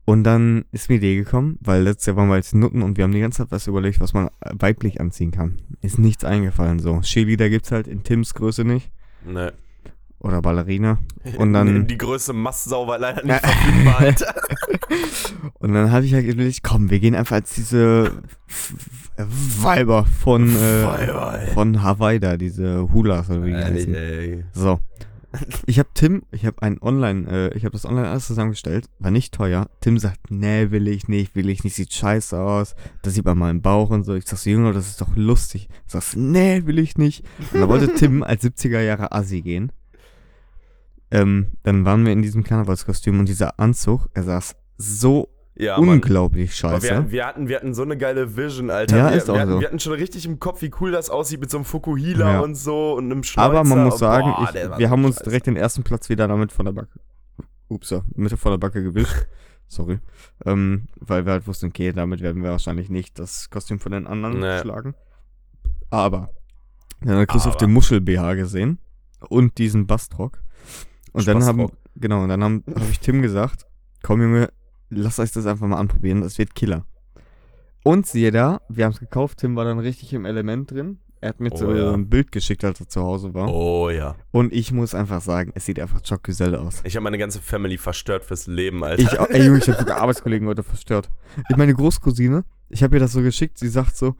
Und dann ist mir die Idee gekommen, weil letztes Jahr waren wir jetzt Nutten und wir haben die ganze Zeit was überlegt, was man weiblich anziehen kann. Ist nichts eingefallen so. Cheerleader gibt's halt in Tims Größe nicht. Ne. Oder Ballerina. Und dann- Die größte Mastsau war leider nicht verfügbar, Alter. Und dann habe ich halt überlegt, komm, wir gehen einfach als diese Weiber von, äh, Weiber, von Hawaii da, diese Hulas oder wie die heißen. ey. So. Ich habe Tim, ich habe ein Online, äh, ich habe das online alles zusammengestellt, war nicht teuer. Tim sagt, nee, will ich nicht, will ich nicht, sieht scheiße aus. Da sieht man meinen Bauch und so. Ich sag so, Junge, das ist doch lustig. Sagst, nee, will ich nicht. Und da wollte Tim als 70er Jahre Assi gehen. Ähm, dann waren wir in diesem Karnevalskostüm und dieser Anzug, er saß so Ja, unglaublich scheiße. wir, wir, hatten, wir hatten so eine geile Vision, Alter. Ja, wir, ist auch wir, hatten, so. wir hatten schon richtig im Kopf, wie cool das aussieht mit so einem Fukuhila Ja. und so und einem Schnäuzer. Aber man muss sagen, boah, ich, wir haben uns scheiße. direkt den ersten Platz wieder damit von der Backe. Ups, so, Mitte von der Backe gewischt. Sorry. Ähm, weil wir halt wussten, okay, damit werden wir wahrscheinlich nicht das Kostüm von den anderen Nee. schlagen. Aber. Dann hat Christoph den Muschel-BH gesehen und diesen Bastrock. Und dann haben, genau, und dann habe hab ich Tim gesagt, komm Junge, lass euch das einfach mal anprobieren, das wird Killer. Und siehe da, wir haben es gekauft, Tim war dann richtig im Element drin. Er hat mir Oh so ja. ein Bild geschickt, als er zu Hause war. Oh ja. Und ich muss einfach sagen, es sieht einfach Joggeselle aus. Ich habe meine ganze Family verstört fürs Leben, Alter. Ich, ey Junge, ich habe sogar Arbeitskollegen heute verstört. Ich meine Großcousine, ich habe ihr das so geschickt, sie sagt so,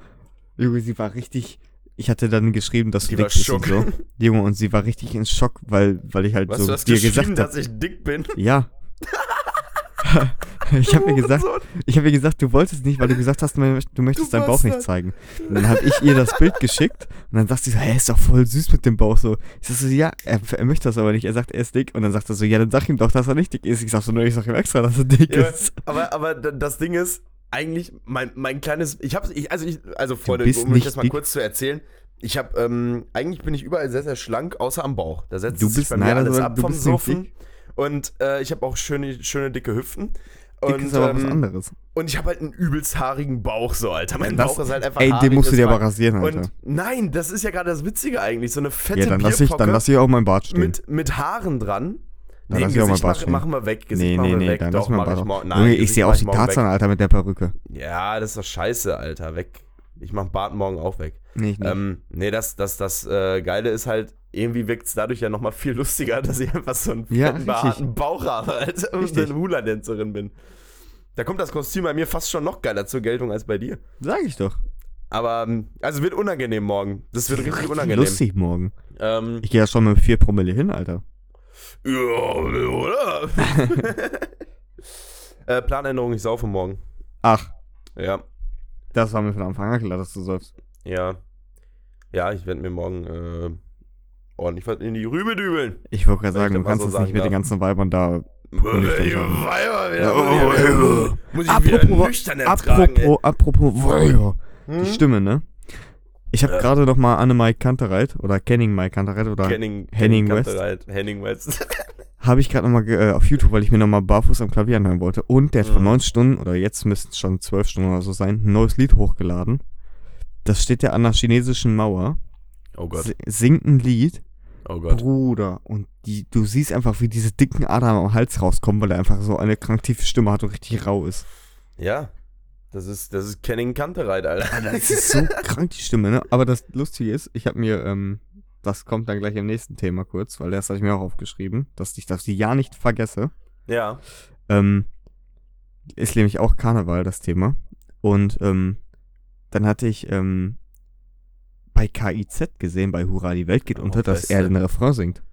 Junge, sie war richtig ich hatte dann geschrieben, dass Die du dick bist und so. Junge, und sie war richtig in Schock, weil, weil ich halt Was, so du hast dir geschrieben, gesagt habe. dass ich dick bin? Ja. ich habe ihr gesagt, ich habe ihr gesagt, du wolltest nicht, weil du gesagt hast, du möchtest- du deinen Bauch nicht zeigen. Und dann habe ich ihr das Bild geschickt und dann sagt sie so, hä, ist doch voll süß mit dem Bauch so. Ich sag so, ja, er, er möchte das aber nicht. Er sagt, er ist dick und dann sagt er so, ja, dann sag ihm doch, dass er nicht dick ist. Ich sag so, nur, ich sag ihm extra, dass er dick Ja, ist. aber, aber das Ding ist, eigentlich, mein, mein kleines, ich hab's, ich, also ich, also Freunde, um euch nicht das mal kurz zu erzählen, ich hab, ähm, eigentlich bin ich überall sehr, sehr schlank, außer am Bauch. Da setzt Du sich bist- bei mir nein, alles also, ab vom dick. Und äh, ich habe auch schöne, schöne dicke Hüften. Dick Und, ist aber was ähm, anderes. und ich habe halt einen übelst haarigen Bauch so, Alter. Mein Das- Bauch ist halt einfach Ey, den musst du dir aber rasieren, Alter. Und nein, das ist ja gerade das Witzige eigentlich. So eine fette Ja, dann lass ich, dann lass ich auch mein Bart stehen. mit, mit Haaren dran. Dann Nee, lass ich auch Gesicht Bart mach, stehen. machen wir weg. Gesicht nee, machen nee, wir nee, weg. dann Doch, lass mal mach Bart. ich Junge, ich sehe mach aus wie morgen weg. Tarzan, Alter, mit der Perücke. Ja, das ist doch scheiße, Alter. Weg. Ich mach Bart morgen auch weg. Nee, ich nicht. Ähm, nee, das, das, das äh, Geile ist halt, irgendwie wirkt es dadurch ja nochmal viel lustiger, dass ich einfach so einen Ja, richtig. behaarten Bauch habe, als und Richtig. eine Hula-Dancerin bin. Da kommt das Kostüm bei mir fast schon noch geiler zur Geltung als bei dir. Sag ich doch. Aber, ähm, also wird unangenehm morgen. Das wird richtig unangenehm. Lustig morgen. Ähm, Ich gehe ja schon mit 4 Promille hin, Alter. Ja, oder? äh, Planänderung, ich saufe morgen. Ach, Ja, das war mir von Anfang an klar, dass du säufst. ja. Ja, ich werde mir morgen äh, ordentlich was in die Rübe dübeln. Ich wollte gerade sagen, das du kannst so es sagen nicht mit den ganzen Weibern da. Welche. Weiber wieder. Oh, Muss ich wieder- oh, Muss ich wieder Apropos- nüchtern ertragen, ey. Apropos, apropos Weiber. Hm? Die Stimme, ne? Ich habe Ja. gerade noch mal Anne-Mai Kantereit oder Kenning Mai Kantereit oder Henning, Henning West. Henning West. habe ich gerade noch mal äh, auf YouTube, weil ich mir noch mal barfuß am Klavier anhören wollte. Und der hat vor Mhm. neun Stunden oder jetzt müssten es schon zwölf Stunden oder so sein, ein neues Lied hochgeladen. Das steht ja an der chinesischen Mauer. Oh Gott, Si- Singt ein Lied. oh Gott. Bruder. Und die, du siehst einfach, wie diese dicken Adern am Hals rauskommen, weil er einfach so eine krank tiefe Stimme hat und richtig rau ist. Ja, das ist, das ist Kenning Kantereit, Alter. Alter, das ist so krank, die Stimme, ne? Aber das Lustige ist, ich habe mir, ähm, das kommt dann gleich im nächsten Thema kurz, weil das habe ich mir auch aufgeschrieben, dass ich das ja nicht vergesse. Ja, Ähm, ist nämlich auch Karneval das Thema. Und ähm, dann hatte ich ähm, bei KIZ gesehen, bei Hurra, die Welt geht Oh, unter, dass er den Refrain singt.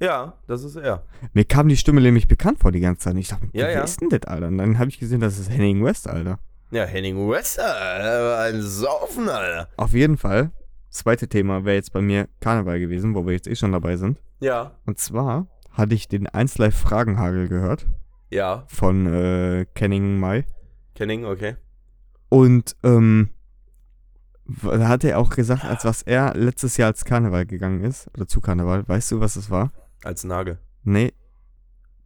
ja, das ist er. Mir kam die Stimme nämlich bekannt vor die ganze Zeit. Ich dachte, Ja, wer ja. ist denn das, Alter? Und dann habe ich gesehen, das ist Henning West, Alter. Ja, Henning West, Alter, ein Saufen, Alter. Auf jeden Fall, zweite Thema wäre jetzt bei mir Karneval gewesen, wo wir jetzt eh schon dabei sind. Ja, Und zwar hatte ich den 1 Live Fragenhagel gehört ja, von äh, Kenning Mai. Kenning, okay. Und ähm, da hat er auch gesagt, als was er letztes Jahr als Karneval gegangen ist, oder zu Karneval, weißt du, was es war? Als Nagel. Nee.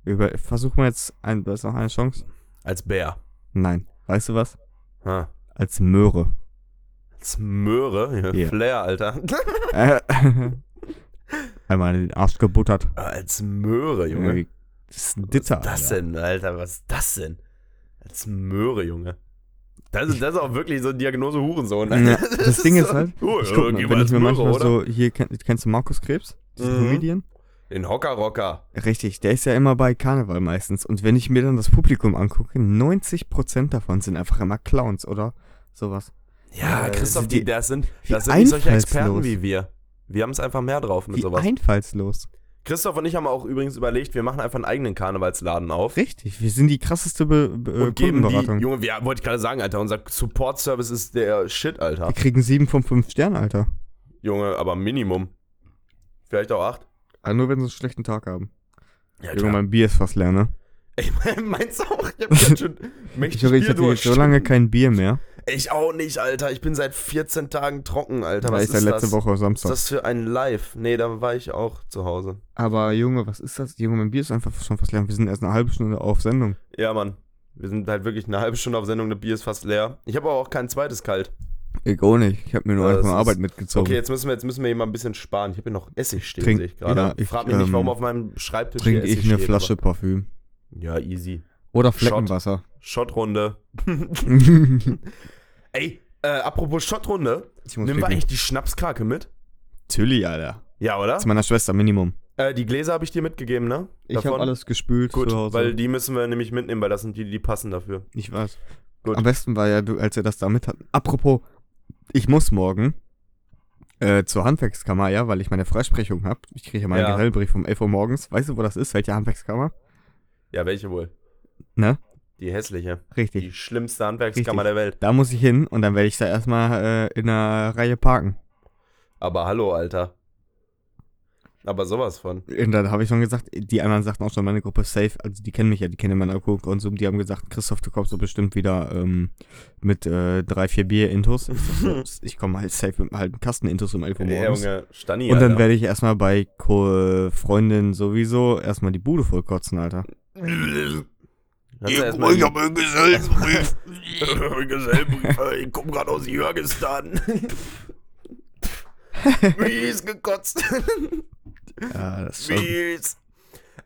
Über, versuch mal jetzt, ein, du hast noch eine Chance? Als Bär. Nein. Weißt du was? Ha. Als Möhre. Als Möhre. Ja, Ja. Flair, Alter. Äh, Einmal in den Arsch gebuttert. Als Möhre, Junge. Junge. Das ist Was ist das Alter. denn, Alter? Was ist das denn? Als Möhre, Junge. Das ist, das ist auch wirklich so Diagnose Hurensohn. Ja, das Ding ist halt, Oh, ich guck geh wenn ich mir Möhre, manchmal oder? so, hier, kenn, kennst du Markus Krebs? Diesen Mhm. Comedian? Den Hocker-Rocker. Richtig, der ist ja immer bei Karneval meistens. Und wenn ich mir dann das Publikum angucke, 90% davon sind einfach immer Clowns oder sowas. Ja, Äh, Christoph, die, das sind, das sind nicht solche Experten wie wir. Wir haben es einfach mehr drauf mit Wie sowas. einfallslos. Christoph und ich haben auch übrigens überlegt, wir machen einfach einen eigenen Karnevalsladen auf. Richtig, wir sind die krasseste Be Be Und geben die. Junge, wir, wollte ich gerade sagen, Alter, unser Support-Service ist der Shit, Alter. Wir kriegen 7 von 5 Sternen, Alter. Junge, aber Minimum. Vielleicht auch 8. Aber nur wenn sie einen schlechten Tag haben. Ja, Junge, mein Bier ist fast leer, ne? Ey, meinst du auch? Ich hab jetzt schon Ich mächtig höre, ich hatte so lange kein Bier mehr. Ich auch nicht, Alter. Ich bin seit 14 Tagen trocken, Alter. Was ich ist seit letzte das? Woche Was ist Samstag. das für ein Live? Nee, da war ich auch zu Hause. Aber Junge, was ist das? Junge, mein Bier ist einfach schon fast leer. Wir sind erst eine halbe Stunde auf Sendung. Ja, Mann. Wir sind halt wirklich eine halbe Stunde auf Sendung, das Bier ist fast leer. Ich habe aber auch kein zweites kalt. Ich auch nicht. Ich habe mir nur einfach eine Arbeit mitgezogen. Okay, jetzt müssen wir, jetzt müssen wir hier mal ein bisschen sparen. Ich habe hier noch Essig stehen, Trink- sehe ich gerade. ja, ich, Frag mich nicht, warum ähm, auf meinem Schreibtisch Trinke ich eine steht, Flasche Parfüm. Aber, ja, easy. Oder Shot. Fleckenwasser. Shotrunde. Ey, äh, apropos muss Nehmen wir eigentlich die Schnapskrake mit? Tilly, Alter. Ja, oder? Zu meiner Schwester, Minimum. Äh, die Gläser habe ich dir mitgegeben, ne? Ich habe Davon? alles gespült Gut, weil die müssen wir nämlich mitnehmen, weil das sind die, die passen dafür. ich weiß. Gut. Am besten war ja, du, als er das da mit hat. Apropos, ich muss morgen Äh, zur Handwerkskammer, ja, weil ich meine Freisprechung habe. Ich kriege ja meinen Ja. Gesellbrief um 11 Uhr morgens. Weißt du, wo das ist? Welche Handwerkskammer? Ja, welche wohl? Ne? Die hässliche. Richtig. Die schlimmste Handwerkskammer Richtig. der Welt. Da muss ich hin und dann werde ich da erstmal äh, in einer Reihe parken. Aber hallo, Alter. Aber sowas von. Und dann habe ich schon gesagt, die anderen sagten auch schon, meine Gruppe ist safe, also die kennen mich ja, die kennen meinen Alkoholkonsum, die haben gesagt, Christoph, du kommst so bestimmt wieder ähm, mit äh, drei, vier Bier Intus. Ich, komme halt safe mit einem halben Kasten Intus um 11 Uhr morgens. Junge, Stani, und dann werde ich erstmal bei Ko Freundin sowieso erstmal die Bude vollkotzen, Alter. Ich habe einen Gesellenbrief. Gesellenbrief, ich komme gerade aus Jürgistan. Mies gekotzt. Ja, das ist schon, Mies.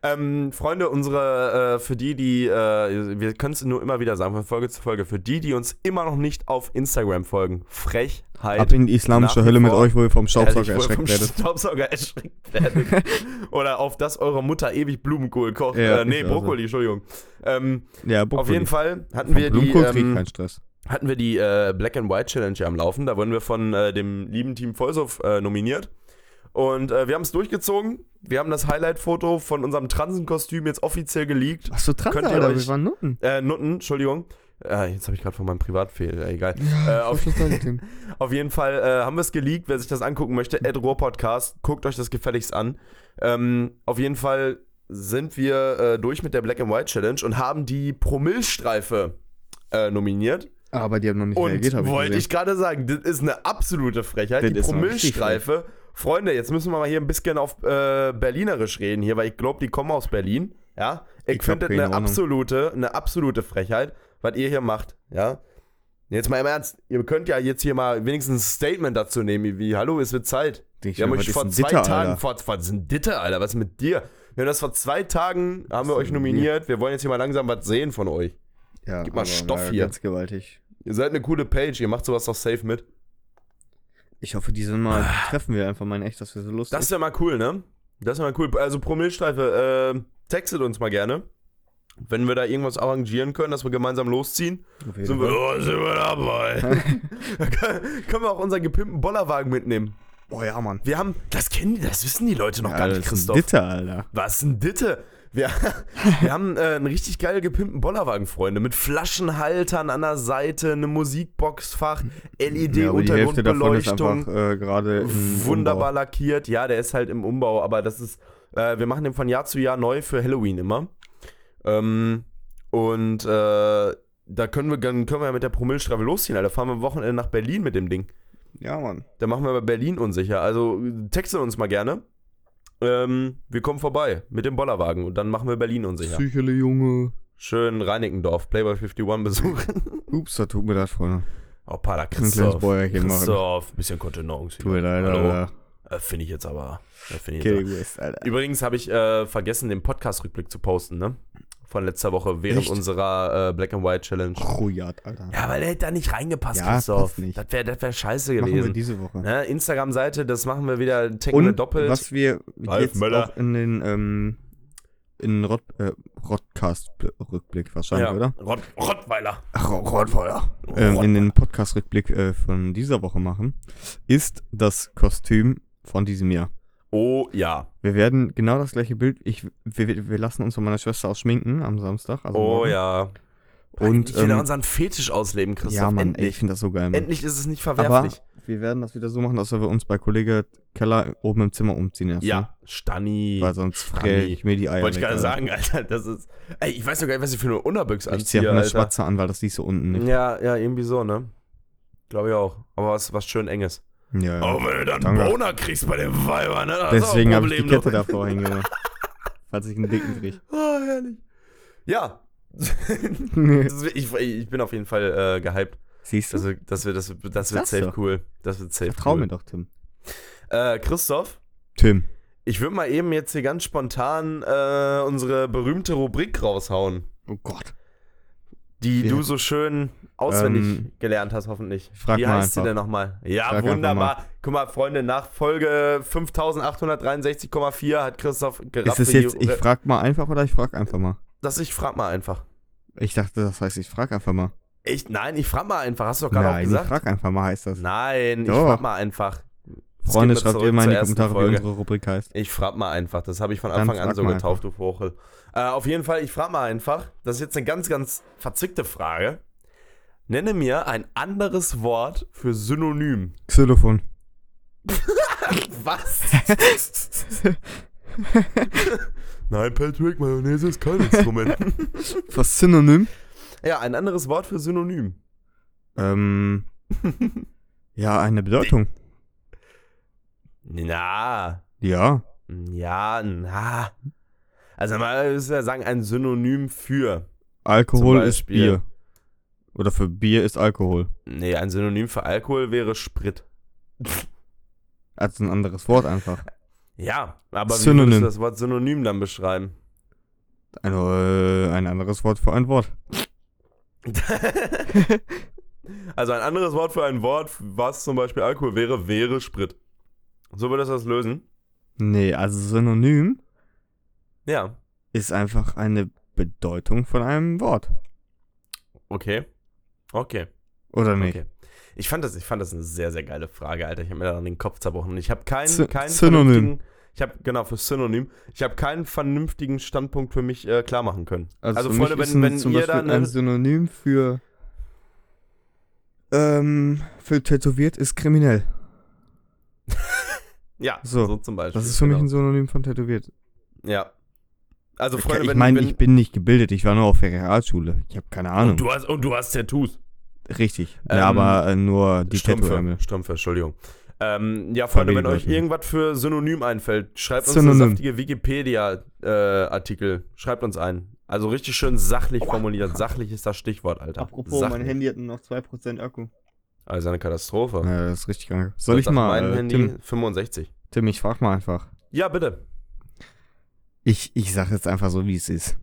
Ähm, Freunde, unsere, äh, für die, die, äh, wir können es nur immer wieder sagen, von Folge zu Folge, für die, die uns immer noch nicht auf Instagram folgen, Frechheit. ab in die islamische Hölle mit euch, wo ihr vom Staubsauger erschreckt werdet. Staubsauger erschreckt werdet. Oder auf das eure Mutter ewig Blumenkohl kocht. Ja, äh, nee, ist also. Brokkoli, Entschuldigung. Ähm, Ja, auf jeden Fall hatten wir die, Blumenkohl ähm, keinen Stress. hatten wir die äh, Black and White Challenge am Laufen. Da wurden wir von äh, dem lieben Team Vollsuff äh, nominiert. Und äh, wir haben es durchgezogen. Wir haben das Highlight-Foto von unserem Transenkostüm jetzt offiziell geleakt. Ach so, Trans, könnt ihr Alter, euch- wir waren Nutten. Äh, Nutten, Entschuldigung. Äh, jetzt habe ich gerade von meinem Privatfehl, äh, egal. Ja, äh, auf, auf jeden Fall äh, haben wir es geleakt. Wer sich das angucken möchte, Ed Rohr Podcast, guckt euch das gefälligst an. Ähm, auf jeden Fall sind wir äh, durch mit der Black and White Challenge und haben die Promillstreife äh, nominiert. Aber die haben noch nicht Und reagiert, habe ich wollte ich gerade sagen, das ist eine absolute Frechheit. Das die ist noch richtig Promillstreife. Freunde, jetzt müssen wir mal hier ein bisschen auf äh, Berlinerisch reden hier, weil ich glaube, die kommen aus Berlin. Ja, ich, Ich finde das eine absolute, eine absolute Frechheit, was ihr hier macht. Ja, jetzt mal im Ernst, ihr könnt ja jetzt hier mal wenigstens ein Statement dazu nehmen, wie Hallo, es wird Zeit. Ich Wir haben euch vor zwei Ditter, Tagen, Alter? vor, was ist ein Ditte, Alter, was ist mit dir? Wir haben das vor zwei Tagen, haben wir euch nominiert. Wir wollen jetzt hier mal langsam was sehen von euch. Ja, Gib mal Stoff hier. Ganz gewaltig. Ihr seid eine coole Page, ihr macht sowas doch safe mit. Ich hoffe, diesen Mal treffen wir einfach mal in echt, dass wir so lustig Das wäre mal cool, ne? Das wäre mal cool. Also Promillstreife, äh, textet uns mal gerne. Wenn wir da irgendwas arrangieren können, dass wir gemeinsam losziehen, sind wir, oh, sind wir dabei. können wir auch unseren gepimpten Bollerwagen mitnehmen. Oh ja, Mann. Wir haben, das kennen die, das wissen die Leute noch Ja, gar nicht, ist ein Christoph. Ditter, Alter. Was ein Ditte. Wir, wir haben äh, einen richtig geil gepimpten Bollerwagen, Freunde, mit Flaschenhaltern an der Seite, einem Musikboxfach, ja, LED-Untergrundbeleuchtung. einfach äh, gerade wunderbar lackiert. Ja, der ist halt im Umbau, aber das ist, äh, wir machen den von Jahr zu Jahr neu für Halloween immer. Ähm, und äh, da können wir, dann können wir ja mit der Promillstrafe losziehen. Alter. Da fahren wir am Wochenende nach Berlin mit dem Ding. Umbau. Ja, Mann. Da machen wir bei Berlin unsicher. Also texte uns mal gerne. Ähm, wir kommen vorbei mit dem Bollerwagen und dann machen wir Berlin unsicher. Psychele, Junge. Schön Reinickendorf, Playboy 51 besuchen. Ups, da tut mir das, Freunde. Oh, Pater Ein kleines Christoph. Christoph, bisschen Kontenance. Tut mir leid. Alter. Äh, Finde ich jetzt aber. Äh, Finde ich jetzt Okay, aber. West, Alter. Übrigens habe ich äh, vergessen, den Podcast-Rückblick zu posten, ne? Von letzter Woche während Echt? unserer äh, Black and White Challenge. Rujat, Alter. Ja, weil der hätte da nicht reingepasst, Ja, Christoph. nicht. Das wäre das wär scheiße Machen wir gewesen. diese Woche. Ne? Instagram-Seite, das machen wir wieder, wir Und doppelt. was wir Ralf jetzt Möller. auch in den ähm, in Rot, äh, Rodcast-Rückblick wahrscheinlich, ja, oder? Rott, Rottweiler. Ach, Rottweiler. Ähm, in den Podcast-Rückblick äh, von dieser Woche machen, ist das Kostüm von diesem Jahr. Oh ja. Wir werden genau das gleiche Bild, ich, wir, wir lassen uns von meiner Schwester ausschminken am Samstag. Also Oh morgen. ja. Und, ich will ähm, unseren Fetisch ausleben, Christoph. Ja, Mann, ey, ich endlich. finde das so geil. Mann. endlich ist es nicht Aber verwerflich. wir werden das wieder so machen, dass wir uns bei Kollege Keller oben im Zimmer umziehen. Ne? ja, Stani. Weil sonst fräse ich mir die Eier Wollte ich gerade sagen, Alter, das ist. Ey, ich weiß doch gar nicht, was ich für eine Unterbüchse Ich ziehe anziehe, einfach eine Alter. Schwatze an, weil das siehst du unten nicht. Ja, ja, irgendwie so, ne? Glaube ich auch. Aber was, was schön enges. Ja, ja. Aber wenn du dann einen Boner kriegst bei dem Weiber, ne? Das Deswegen habe ich die Problem, Kette davor hingemacht. Falls ich einen dicken krieg. Oh, herrlich. Ja. Ich, ich bin auf jeden Fall äh, gehypt. Siehst du? Das, wird- das wird, das, wird- das wird Das safe doch. cool. Das wird safe Vertrau cool. mir doch, Tim. Äh, Christoph, Tim. ich würde mal eben jetzt hier ganz spontan äh, unsere berühmte Rubrik raushauen, Oh Gott. die Ja. du so schön auswendig Ähm, gelernt hast, hoffentlich. frag Wie mal heißt sie einfach. denn nochmal? Ja, Frag wunderbar. Guck mal, Freunde, nach Folge 5863,4 hat Christoph gerafft. Ist es jetzt, ich frag mal einfach oder ich frag einfach mal? dass ich frag mal einfach. Ich dachte, das heißt, ich frag einfach mal. Ich, nein, ich frag mal einfach. Hast du doch gerade auch Nein, ich gesagt? frag einfach mal heißt das. Nein, ich Doch. frag mal einfach. Freunde, schreibt ihr mal in die Kommentare, Folge. wie unsere Rubrik heißt. Ich frag mal einfach, das habe ich von Anfang an so getauft, du Vogel. Äh, auf jeden Fall, ich frag mal einfach, das ist jetzt eine ganz, ganz verzwickte Frage. Nenne mir ein anderes Wort für Synonym. Xylophon. Was? Nein, Patrick, Mayonnaise ist kein Instrument. Was Synonym? ja, ein anderes Wort für Synonym. Ähm, ja, eine Bedeutung. Na, Ja. ja, na. Also mal ist ja sagen, ein Synonym für. Alkohol ist. Bier. Oder für Bier ist Alkohol. Nee, ein Synonym für Alkohol wäre Sprit. Also ein anderes Wort einfach. Ja, aber wie Synonym. würdest du das Wort Synonym dann beschreiben? Ein, äh, ein anderes Wort für ein Wort. also ein anderes Wort für ein Wort, was zum Beispiel Alkohol wäre, wäre Sprit. So würdest du das lösen? Nee, also Synonym Ja, ist einfach eine Bedeutung von einem Wort. okay. Okay. Oder nicht? Okay. Ich fand, das, ich fand das eine sehr, sehr geile Frage, Alter. Ich habe mir da den Kopf zerbrochen. Und ich habe keinen, keinen Synonym. Ich habe, genau, für Synonym. Ich habe keinen vernünftigen Standpunkt für mich äh, klar machen können. Also, für Freunde, mich wenn, wenn zum ihr Beispiel da ein Synonym für ähm, für tätowiert ist kriminell. Ja, so, So, zum Beispiel. Das ist für mich genau. ein Synonym von tätowiert. Ja. Also, Ich, Freunde, ich wenn, meine, ich bin nicht gebildet. Ich war nur auf der Realschule. Ich habe keine Ahnung. und, du hast, und du hast Tattoos. Richtig. Ähm, ja, aber äh, nur die Strümpfe, Tattoo-Ärmel. Strümpfe, Entschuldigung. Ähm, ja, Freunde, wenn euch irgendwas für Synonym einfällt, schreibt uns Synonym. eine saftige Wikipedia-Artikel. schreibt uns ein. Also richtig schön sachlich formuliert. Sachlich ist das Stichwort, Alter. Sachlich. Handy hat nur noch 2% Akku. Also eine Katastrophe. Ja, das ist richtig krank. Soll Was ich mal, Mein äh, Handy Tim, 65. Tim, ich frag mal einfach. Ja, bitte. Ich, ich sag jetzt einfach so, wie es ist.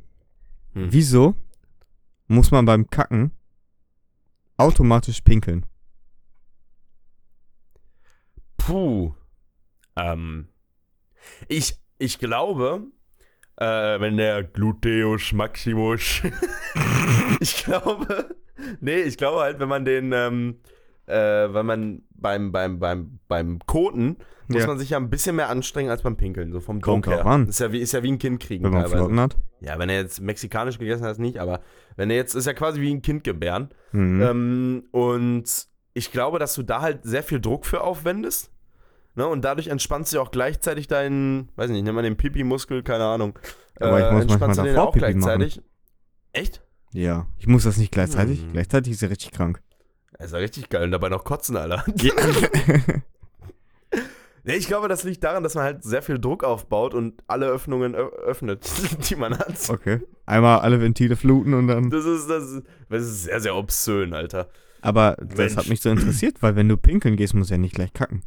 Hm. Wieso muss man beim Kacken automatisch pinkeln? Puh. Ähm. Ich, ich glaube, äh, wenn der Gluteus Maximus. ich glaube. Nee, ich glaube halt, wenn man den, ähm, äh, wenn man beim, beim, beim, beim Koten muss Ja. man sich ja ein bisschen mehr anstrengen als beim Pinkeln, so vom Kommt Druck her. an. Ist ja wie, ist ja wie ein Kind kriegen Wenn man teilweise. Flotten hat? Ja, wenn er jetzt mexikanisch gegessen hat, nicht, aber wenn er jetzt, ist ja quasi wie ein Kind gebären. Mhm. Ähm, und ich glaube, dass du da halt sehr viel Druck für aufwendest. Ne? Und dadurch entspannst du auch gleichzeitig deinen, weiß nicht, nimm mal den Pipi-Muskel, keine Ahnung. Aber ich muss entspannst manchmal du den auch Pipi gleichzeitig. Echt? ja. Ich muss das nicht gleichzeitig. Hm. Gleichzeitig ist ja richtig krank. Das ist ja richtig geil. Und dabei noch kotzen, Alter. nee, ich glaube, das liegt daran, dass man halt sehr viel Druck aufbaut und alle Öffnungen öffnet, die man hat. okay. Einmal alle Ventile fluten und dann. Das ist, das, ist, das ist sehr, sehr obszön, Alter. Aber das Mensch. hat mich so interessiert, weil wenn du pinkeln gehst, musst du ja nicht gleich kacken.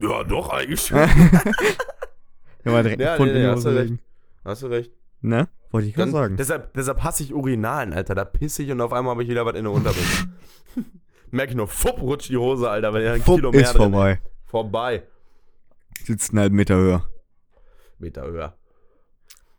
Ja, doch, eigentlich. Ja, mal direkt Ja, nee, nee, hast du legen. Hast du recht. Ne? Wollte ich gerade sagen. Deshalb, deshalb hasse ich Urinalen, Alter. Da pisse ich und auf einmal habe ich wieder was in der Unterwäsche. Merke ich nur, fupp, rutscht die Hose, Alter, wenn er ein Fupp Kilo mehr ist drin vorbei. Vorbei. Sitzt einen halben Meter höher. Meter höher.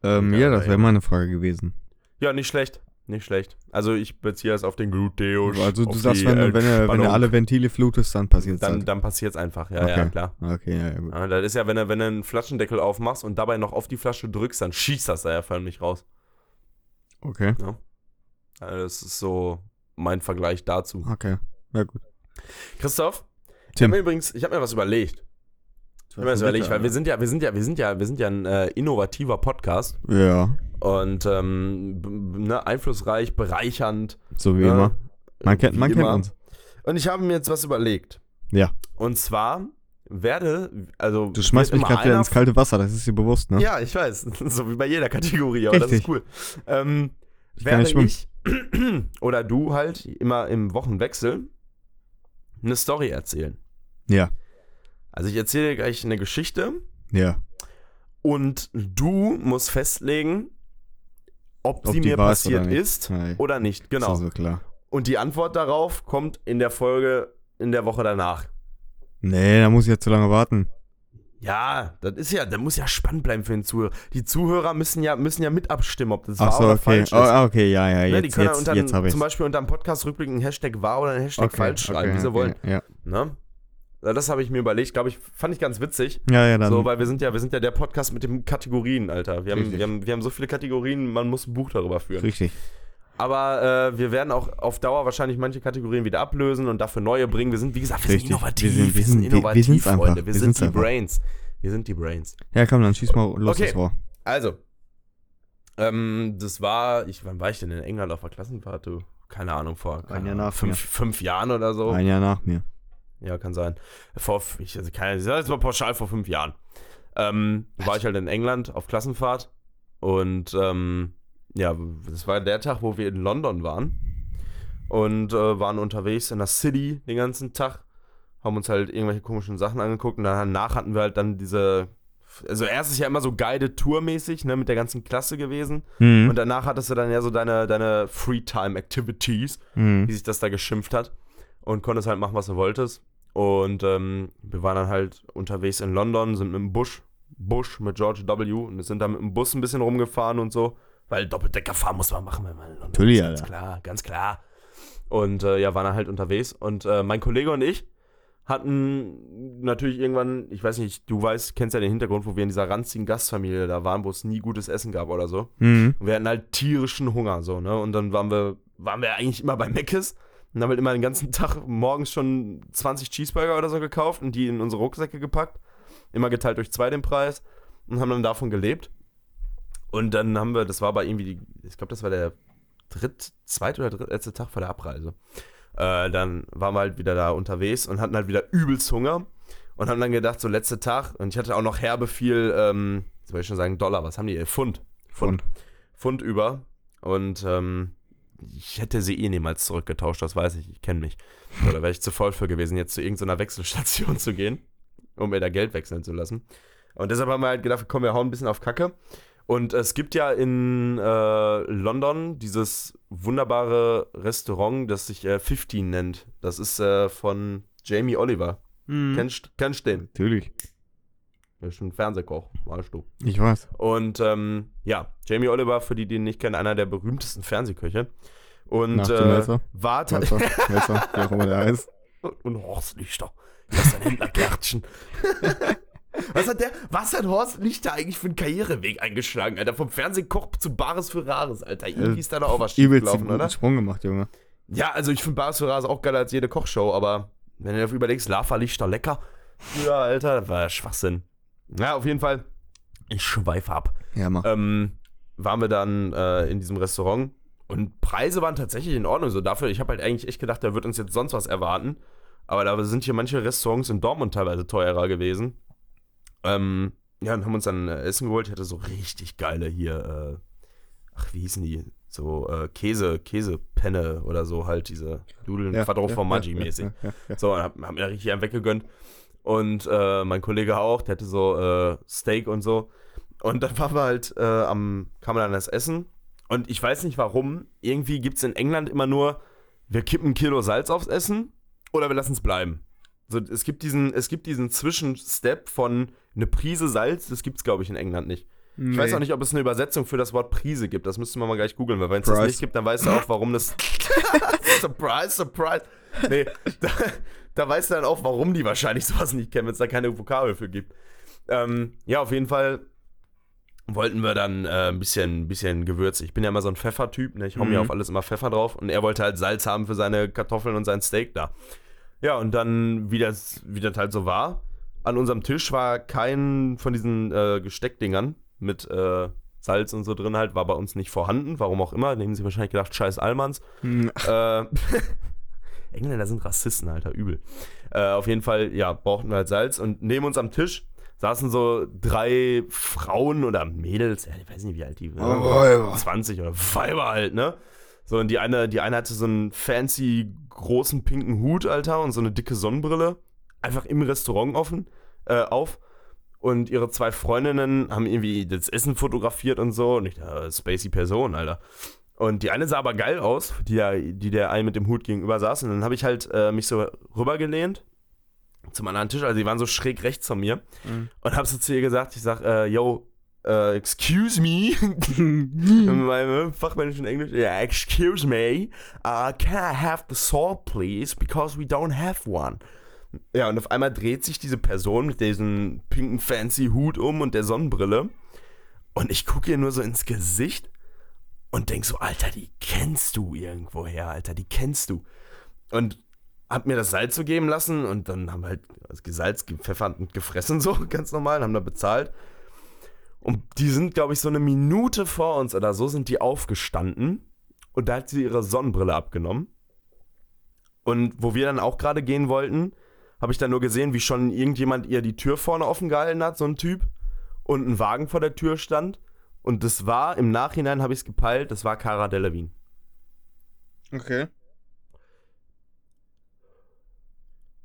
Ähm, Ja, ja, das wäre meine Frage gewesen. Ja, nicht schlecht. Nicht schlecht. Also ich beziehe es auf den Gluteus. Also du sagst, die wenn, du- wenn, du- wenn du alle Ventile flutest, dann passiert Dann, halt. dann passiert es einfach, ja, ja, Okay. klar. Okay, ja, ja, gut. Ja, das ist ja, wenn du, wenn du einen Flaschendeckel aufmachst und dabei noch auf die Flasche drückst, dann schießt das da ja förmlich raus. Okay, Ja, das ist so mein Vergleich dazu. okay. Ja, gut. Christoph, ich Tim. habe mir übrigens, ich habe mir was überlegt. Ich habe mir das überlegt, weil wir sind ja, wir sind ja, wir sind ja, wir sind ja ein äh, innovativer Podcast Ja, und ähm, ne, einflussreich, bereichernd. so wie ne? immer. Man kennt, man kennt immer. uns. Und ich habe mir jetzt was überlegt. Ja. Und zwar werde, also Du schmeißt mich gerade wieder ins kalte Wasser, das ist dir bewusst, ne? Ja, ich weiß. So wie bei jeder Kategorie, aber das Richtig. ist cool. Ähm, kann werde ich oder du halt immer im Wochenwechsel eine Story erzählen. Ja, Also ich erzähle dir gleich eine Geschichte ja. und du musst festlegen, ob, Ob sie die mir passiert oder ist Nein. oder nicht. Genau. Ist ja so klar. Und die Antwort darauf kommt in der Folge in der Woche danach. Nee, da muss ich ja zu lange warten. Ja, das ist ja, da muss ja spannend bleiben für den Zuhörer. Die Zuhörer müssen ja, müssen ja mit abstimmen, ob das Ach wahr so, oder okay. falsch ist. Oh, okay, ja, ja, Ne, jetzt, die können jetzt, unter, jetzt habe ich zum Beispiel unter dem Podcast rückblickend einen Hashtag wahr oder einen Hashtag falsch schreiben, wie sie wollen. Ja, Ne? Das habe ich mir überlegt, glaube ich, fand ich ganz witzig. Ja, ja, dann. So, weil wir sind ja, wir sind ja der Podcast mit den Kategorien, Alter. Wir haben, wir haben, wir haben so viele Kategorien, man muss ein Buch darüber führen. richtig. Aber äh, wir werden auch auf Dauer wahrscheinlich manche Kategorien wieder ablösen und dafür neue bringen. Wir sind, wie gesagt, wir Richtig. sind innovativ. Wir sind- wir sind- wir- wir innovativ, sind's einfach. Freunde. Wir, Wir sind die einfach. Brains. Wir sind die Brains. Ja, komm, dann schieß mal los Okay. Rohr. Also, ähm, das war, ich, wann war ich denn in England auf der Klassenfahrt? Du? Keine Ahnung, vor keine Ein Jahr nach fünf, mir. fünf Jahren oder so. Ein Jahr nach mir. Ja, kann sein. Vor, ich, also keine, ich sag jetzt mal pauschal vor fünf Jahren. Ähm, war ich halt in England auf Klassenfahrt und ähm, ja, das war der Tag, wo wir in London waren und äh, waren unterwegs in der City den ganzen Tag, haben uns halt irgendwelche komischen Sachen angeguckt und danach hatten wir halt dann diese, also erst ist ja immer so guided Tour-mäßig, ne, mit der ganzen Klasse gewesen Mhm. und danach hattest du dann ja so deine, deine Free-Time-Activities mhm. wie sich das da geschimpft hat und konntest halt machen, was du wolltest. Und ähm, wir waren dann halt unterwegs in London, sind mit dem Busch, Busch mit George W. und sind dann mit dem Bus ein bisschen rumgefahren und so, weil Doppeldecker fahren muss man machen, wenn man in London Natürlich, ist. Ganz Alter. klar, ganz klar. Und äh, ja, waren dann halt unterwegs und äh, mein Kollege und ich hatten natürlich irgendwann, ich weiß nicht, du weißt, kennst ja den Hintergrund, wo wir in dieser ranzigen Gastfamilie da waren, wo es nie gutes Essen gab oder so. Mhm. Und wir hatten halt tierischen Hunger, so, ne? Und dann waren wir, waren wir eigentlich immer bei Meckes und haben halt immer den ganzen Tag morgens schon 20 Cheeseburger oder so gekauft und die in unsere Rucksäcke gepackt. Immer geteilt durch zwei den Preis und haben dann davon gelebt. Und dann haben wir, das war aber irgendwie, die, ich glaube, das war der dritt, zweite oder drittletzte Tag vor der Abreise. Äh, dann waren wir halt wieder da unterwegs und hatten halt wieder übelst Hunger und haben dann gedacht, so letzter Tag, und ich hatte auch noch herbe viel, ähm, wollte ich schon sagen Dollar, was haben die? Pfund. Pfund. Pfund über. Und ähm, ich hätte sie eh niemals zurückgetauscht, das weiß ich, ich kenne mich. Oder wäre ich zu voll für gewesen, jetzt zu irgendeiner Wechselstation zu gehen, um mir da Geld wechseln zu lassen. Und deshalb haben wir halt gedacht, komm, wir hauen ein bisschen auf Kacke. Und es gibt ja in äh, London dieses wunderbare Restaurant, das sich äh, 15 nennt. Das ist äh, von Jamie Oliver. Mhm. Kennst, kennst den? Natürlich. Der ist ein Fernsehkoch, weißt du. Ich weiß. Und ähm, ja, Jamie Oliver, für die, die ihn nicht kennen, einer der berühmtesten Fernsehköche. Und Nach dem äh, Messer. war Messer, Messer, wie auch immer der heißt. und Horst Lichter. Das ist ein Händlerkärtchen. was, hat der, was hat Horst Lichter eigentlich für einen Karriereweg eingeschlagen, Alter? Vom Fernsehkoch zu Bares für Rares, Alter. Irgendwie ist da doch auch was Übelst schiefgelaufen, oder? Sprung gemacht, Junge. Ja, also ich finde Bares für Rares auch geiler als jede Kochshow, aber wenn du dir überlegst, Lava Lichter lecker. Ja, Alter, das war Schwachsinn. Ja, auf jeden Fall. Ich schweife ab. Ja, mach. ähm, waren wir dann äh, in diesem Restaurant und Preise waren tatsächlich in Ordnung. So dafür, ich habe halt eigentlich echt gedacht, da wird uns jetzt sonst was erwarten. Aber da sind hier manche Restaurants in Dortmund teilweise teurer gewesen. Ähm, ja, und haben uns dann äh, Essen geholt. Ich hatte so richtig geile hier, äh, ach, wie hießen die? So äh, Käse, Käsepenne oder so halt, diese Nudeln, ja, Quattro ja, Formaggi ja, mäßig. Ja, ja, ja. So, und hab, hab mir da richtig einen weggegönnt. Und äh, mein Kollege auch, der hatte so äh, Steak und so. Und dann waren wir halt äh, am, kam dann das Essen. Und ich weiß nicht warum, irgendwie gibt es in England immer nur, wir kippen ein Kilo Salz aufs Essen oder wir lassen es bleiben. So, es gibt diesen, es gibt diesen Zwischenstep von eine Prise Salz, das gibt es, glaube ich, in England nicht. Ich weiß auch nicht, ob es eine Übersetzung für das Wort Prise gibt. Das müsste man mal gleich googeln, weil wenn es das nicht gibt, dann weißt du auch, warum das. surprise, surprise. Nee, da, da weißt du dann auch, warum die wahrscheinlich sowas nicht kennen, wenn es da keine Vokabel für gibt. Ähm, ja, auf jeden Fall wollten wir dann äh, ein bisschen, bisschen Gewürz. Ich bin ja immer so ein Pfeffertyp, ne? ich hau mir Mhm. auf alles immer Pfeffer drauf und er wollte halt Salz haben für seine Kartoffeln und sein Steak da. Ja, und dann, wie das, wie das halt so war, an unserem Tisch war kein von diesen äh, Gesteckdingern mit äh, Salz und so drin halt, war bei uns nicht vorhanden, warum auch immer. Da haben sie wahrscheinlich gedacht, scheiß Allmanns. Hm, Äh, Engländer sind Rassisten, Alter, übel. Äh, auf jeden Fall, ja, brauchten wir halt Salz und neben uns am Tisch saßen so drei Frauen oder Mädels, ja, ich weiß nicht, wie alt die waren. Weiber. 20 oder Weiber halt, ne? So, und die eine, die eine hatte so einen fancy großen pinken Hut, Alter, und so eine dicke Sonnenbrille. Einfach im Restaurant offen, äh, auf. Und ihre zwei Freundinnen haben irgendwie das Essen fotografiert und so. Und ich dachte, spacey Person, Alter. Und die eine sah aber geil aus, die, da, die der einen mit dem Hut gegenüber saß. Und dann habe ich halt äh, mich so rübergelehnt zum anderen Tisch. Also die waren so schräg rechts von mir. Mhm. Und habe so zu ihr gesagt, ich sag, äh, yo, äh, excuse me. In meinem fachmännischen Englisch. Ja, excuse me. Uh, can I have the salt, please? Because we don't have one. Ja, und auf einmal dreht sich diese Person mit diesem pinken fancy Hut um und der Sonnenbrille. Und ich gucke ihr nur so ins Gesicht und denk so, Alter, die kennst du irgendwoher, Alter, die kennst du. Und hab mir das Salz so geben lassen und dann haben wir halt das Salz gepfeffert und gefressen, so ganz normal, haben da bezahlt. Und die sind, glaube ich, so eine Minute vor uns oder so sind die aufgestanden und da hat sie ihre Sonnenbrille abgenommen. Und wo wir dann auch gerade gehen wollten, habe ich dann nur gesehen, wie schon irgendjemand ihr die Tür vorne offen gehalten hat, so ein Typ, und ein Wagen vor der Tür stand. Und das war, im Nachhinein habe ich es gepeilt, das war Cara Delevingne. Okay.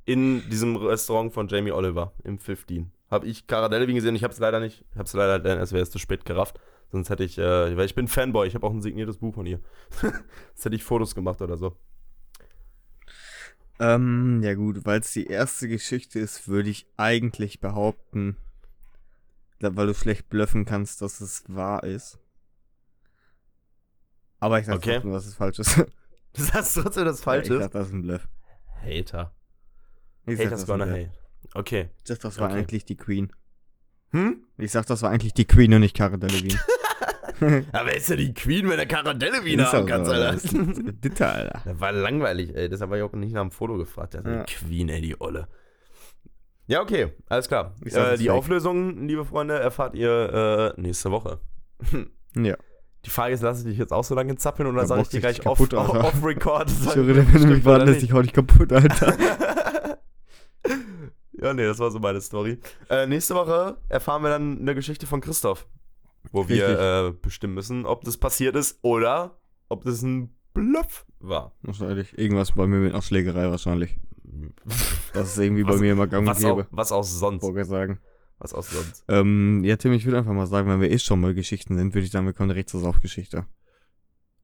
In diesem Restaurant von Jamie Oliver im 15. Habe ich Cara Delevingne gesehen, ich habe es leider nicht, ich habe es leider, dann erst wäre es zu spät gerafft. Sonst hätte ich, äh, weil ich bin Fanboy, ich habe auch ein signiertes Buch von ihr. Sonst hätte ich Fotos gemacht oder so. Ähm, ja gut, weil es die erste Geschichte ist, würde ich eigentlich behaupten, weil du schlecht bluffen kannst, dass es wahr ist. Aber ich sag Okay. trotzdem, dass es falsch ist. Du sagst trotzdem, dass es falsch ja, ich ist. sag, das ist ein Bluff. Hater. Ich sag, Haters ein gonna hate. Okay. Ich sag, das war Okay. eigentlich die Queen. Hm? Ich sag, das war eigentlich die Queen und nicht Cara Delevingne. Aber wer ist ja die Queen, wenn der Cara Delevingne Ist haben kannst, Alter? Bitte, Alter. Das war langweilig, ey. Deshalb habe ich auch nicht nach dem Foto gefragt. Also Ja. die Queen, ey, die Olle. Ja, okay, alles klar. Äh, die fake. Auflösung, liebe Freunde, erfahrt ihr äh, nächste Woche. Ja. Die Frage ist, lasse ich dich jetzt auch so lange zappeln oder Ja, sage ich dir dich gleich off, kaputt, Alter. off record? Ich höre, wenn du mich warten lässt, ich hau dich kaputt, Alter. ja, nee, das war so meine Story. Äh, nächste Woche erfahren wir dann eine Geschichte von Christoph, wo wir äh, bestimmen müssen, ob das passiert ist oder ob das ein Bluff war. Wahrscheinlich. Irgendwas bei mir mit einer Schlägerei wahrscheinlich. Das ist irgendwie bei Was- mir immer gang und Was auch, gäbe. was auch sonst. Vorgesagen. Was auch sonst. Ähm, ja, Tim, ich würde einfach mal sagen, wenn wir eh schon mal Geschichten sind, würde ich sagen, wir kommen direkt zur Saufgeschichte.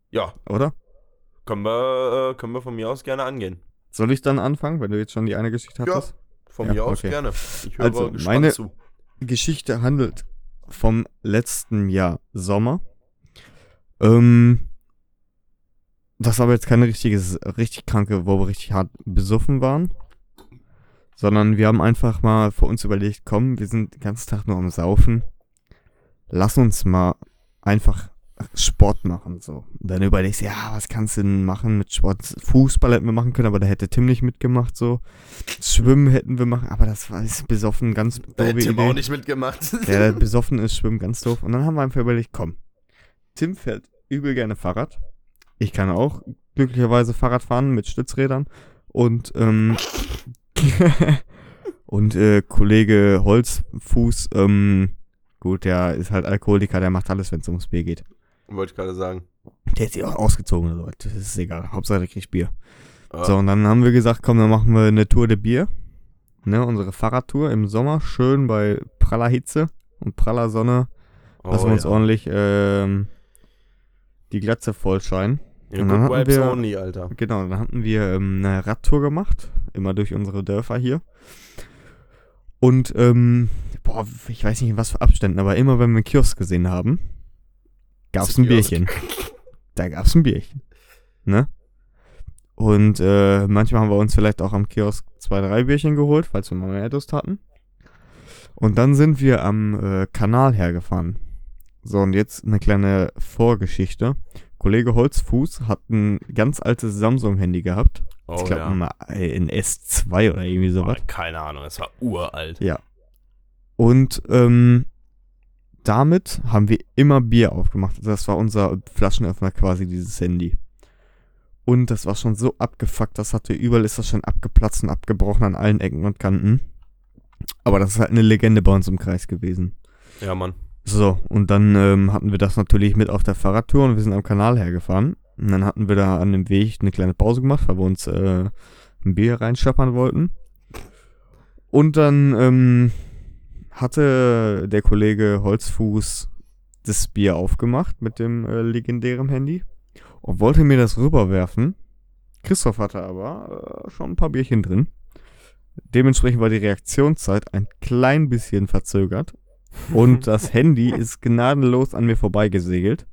Ja, Oder? können wir, äh, können wir von mir aus gerne angehen. Soll ich dann anfangen, wenn du jetzt schon die eine Geschichte Ja. hattest? Von Ja, mir aus okay. gerne. Ich höre Also, gespannt meine- zu. Geschichte handelt vom letzten Jahr Sommer. Ähm, das war aber jetzt keine richtige, richtig kranke, wo wir richtig hart besoffen waren. Sondern wir haben einfach mal für uns überlegt, komm, wir sind den ganzen Tag nur am Saufen. Lass uns mal einfach Sport machen, so. Und dann überlegst du, ja, was kannst du denn machen mit Sport? Fußball hätten wir machen können, aber da hätte Tim nicht mitgemacht, so. Schwimmen hätten wir machen, aber das war ist besoffen, ganz Da doofe hätte Tim Idee. auch nicht mitgemacht. Der, der besoffen ist, schwimmen ganz doof. Und dann haben wir einfach überlegt, komm, Tim fährt übel gerne Fahrrad. Ich kann auch glücklicherweise Fahrrad fahren mit Stützrädern. Und, ähm, und äh, Kollege Holzfuß, ähm, gut, der ist halt Alkoholiker, der macht alles, wenn es ums Bier geht. Wollte ich gerade sagen. Der ist ja auch ausgezogen so. Das ist egal. Hauptsache, der kriegt Bier. Ah, So, und dann haben wir gesagt, komm, dann machen wir eine Tour de Bier. Ne, unsere Fahrradtour im Sommer, schön bei praller Hitze und praller Sonne. Lassen oh, wir uns ja. ordentlich ähm, die Glatze vollscheinen. Ja, dann good vibes wir- only, Alter. Genau, dann hatten wir ähm, eine Radtour gemacht, immer durch unsere Dörfer hier. Und, ähm, boah, ich weiß nicht in was für Abständen, aber immer wenn wir einen Kiosk gesehen haben, gab's ein. Bierchen. Da gab's ein Bierchen. Ne? Und äh, manchmal haben wir uns vielleicht auch am Kiosk zwei, drei Bierchen geholt, falls wir mal mehr Durst hatten. Und dann sind wir am äh, Kanal hergefahren. So, und jetzt eine kleine Vorgeschichte. Kollege Holzfuß hat ein ganz altes Samsung-Handy gehabt. Oh, ich glaube ja. mal äh, in S2 oder irgendwie sowas. keine Ahnung, es war uralt. Ja. Und ähm, damit haben wir immer Bier aufgemacht. Das war unser Flaschenöffner quasi, dieses Handy. Und das war schon so abgefuckt, das hatte überall ist das schon abgeplatzt und abgebrochen an allen Ecken und Kanten. Aber das ist halt eine Legende bei uns im Kreis gewesen. Ja, Mann. So, und dann ähm, hatten wir das natürlich mit auf der Fahrradtour und wir sind am Kanal hergefahren. Und dann hatten wir da an dem Weg eine kleine Pause gemacht, weil wir uns äh, ein Bier reinscheppern wollten. Und dann ähm, hatte der Kollege Holzfuß das Bier aufgemacht mit dem äh, legendären Handy und wollte mir das rüberwerfen. Christoph hatte aber äh, schon ein paar Bierchen drin. Dementsprechend war die Reaktionszeit ein klein bisschen verzögert. Und das Handy ist gnadenlos an mir vorbeigesegelt.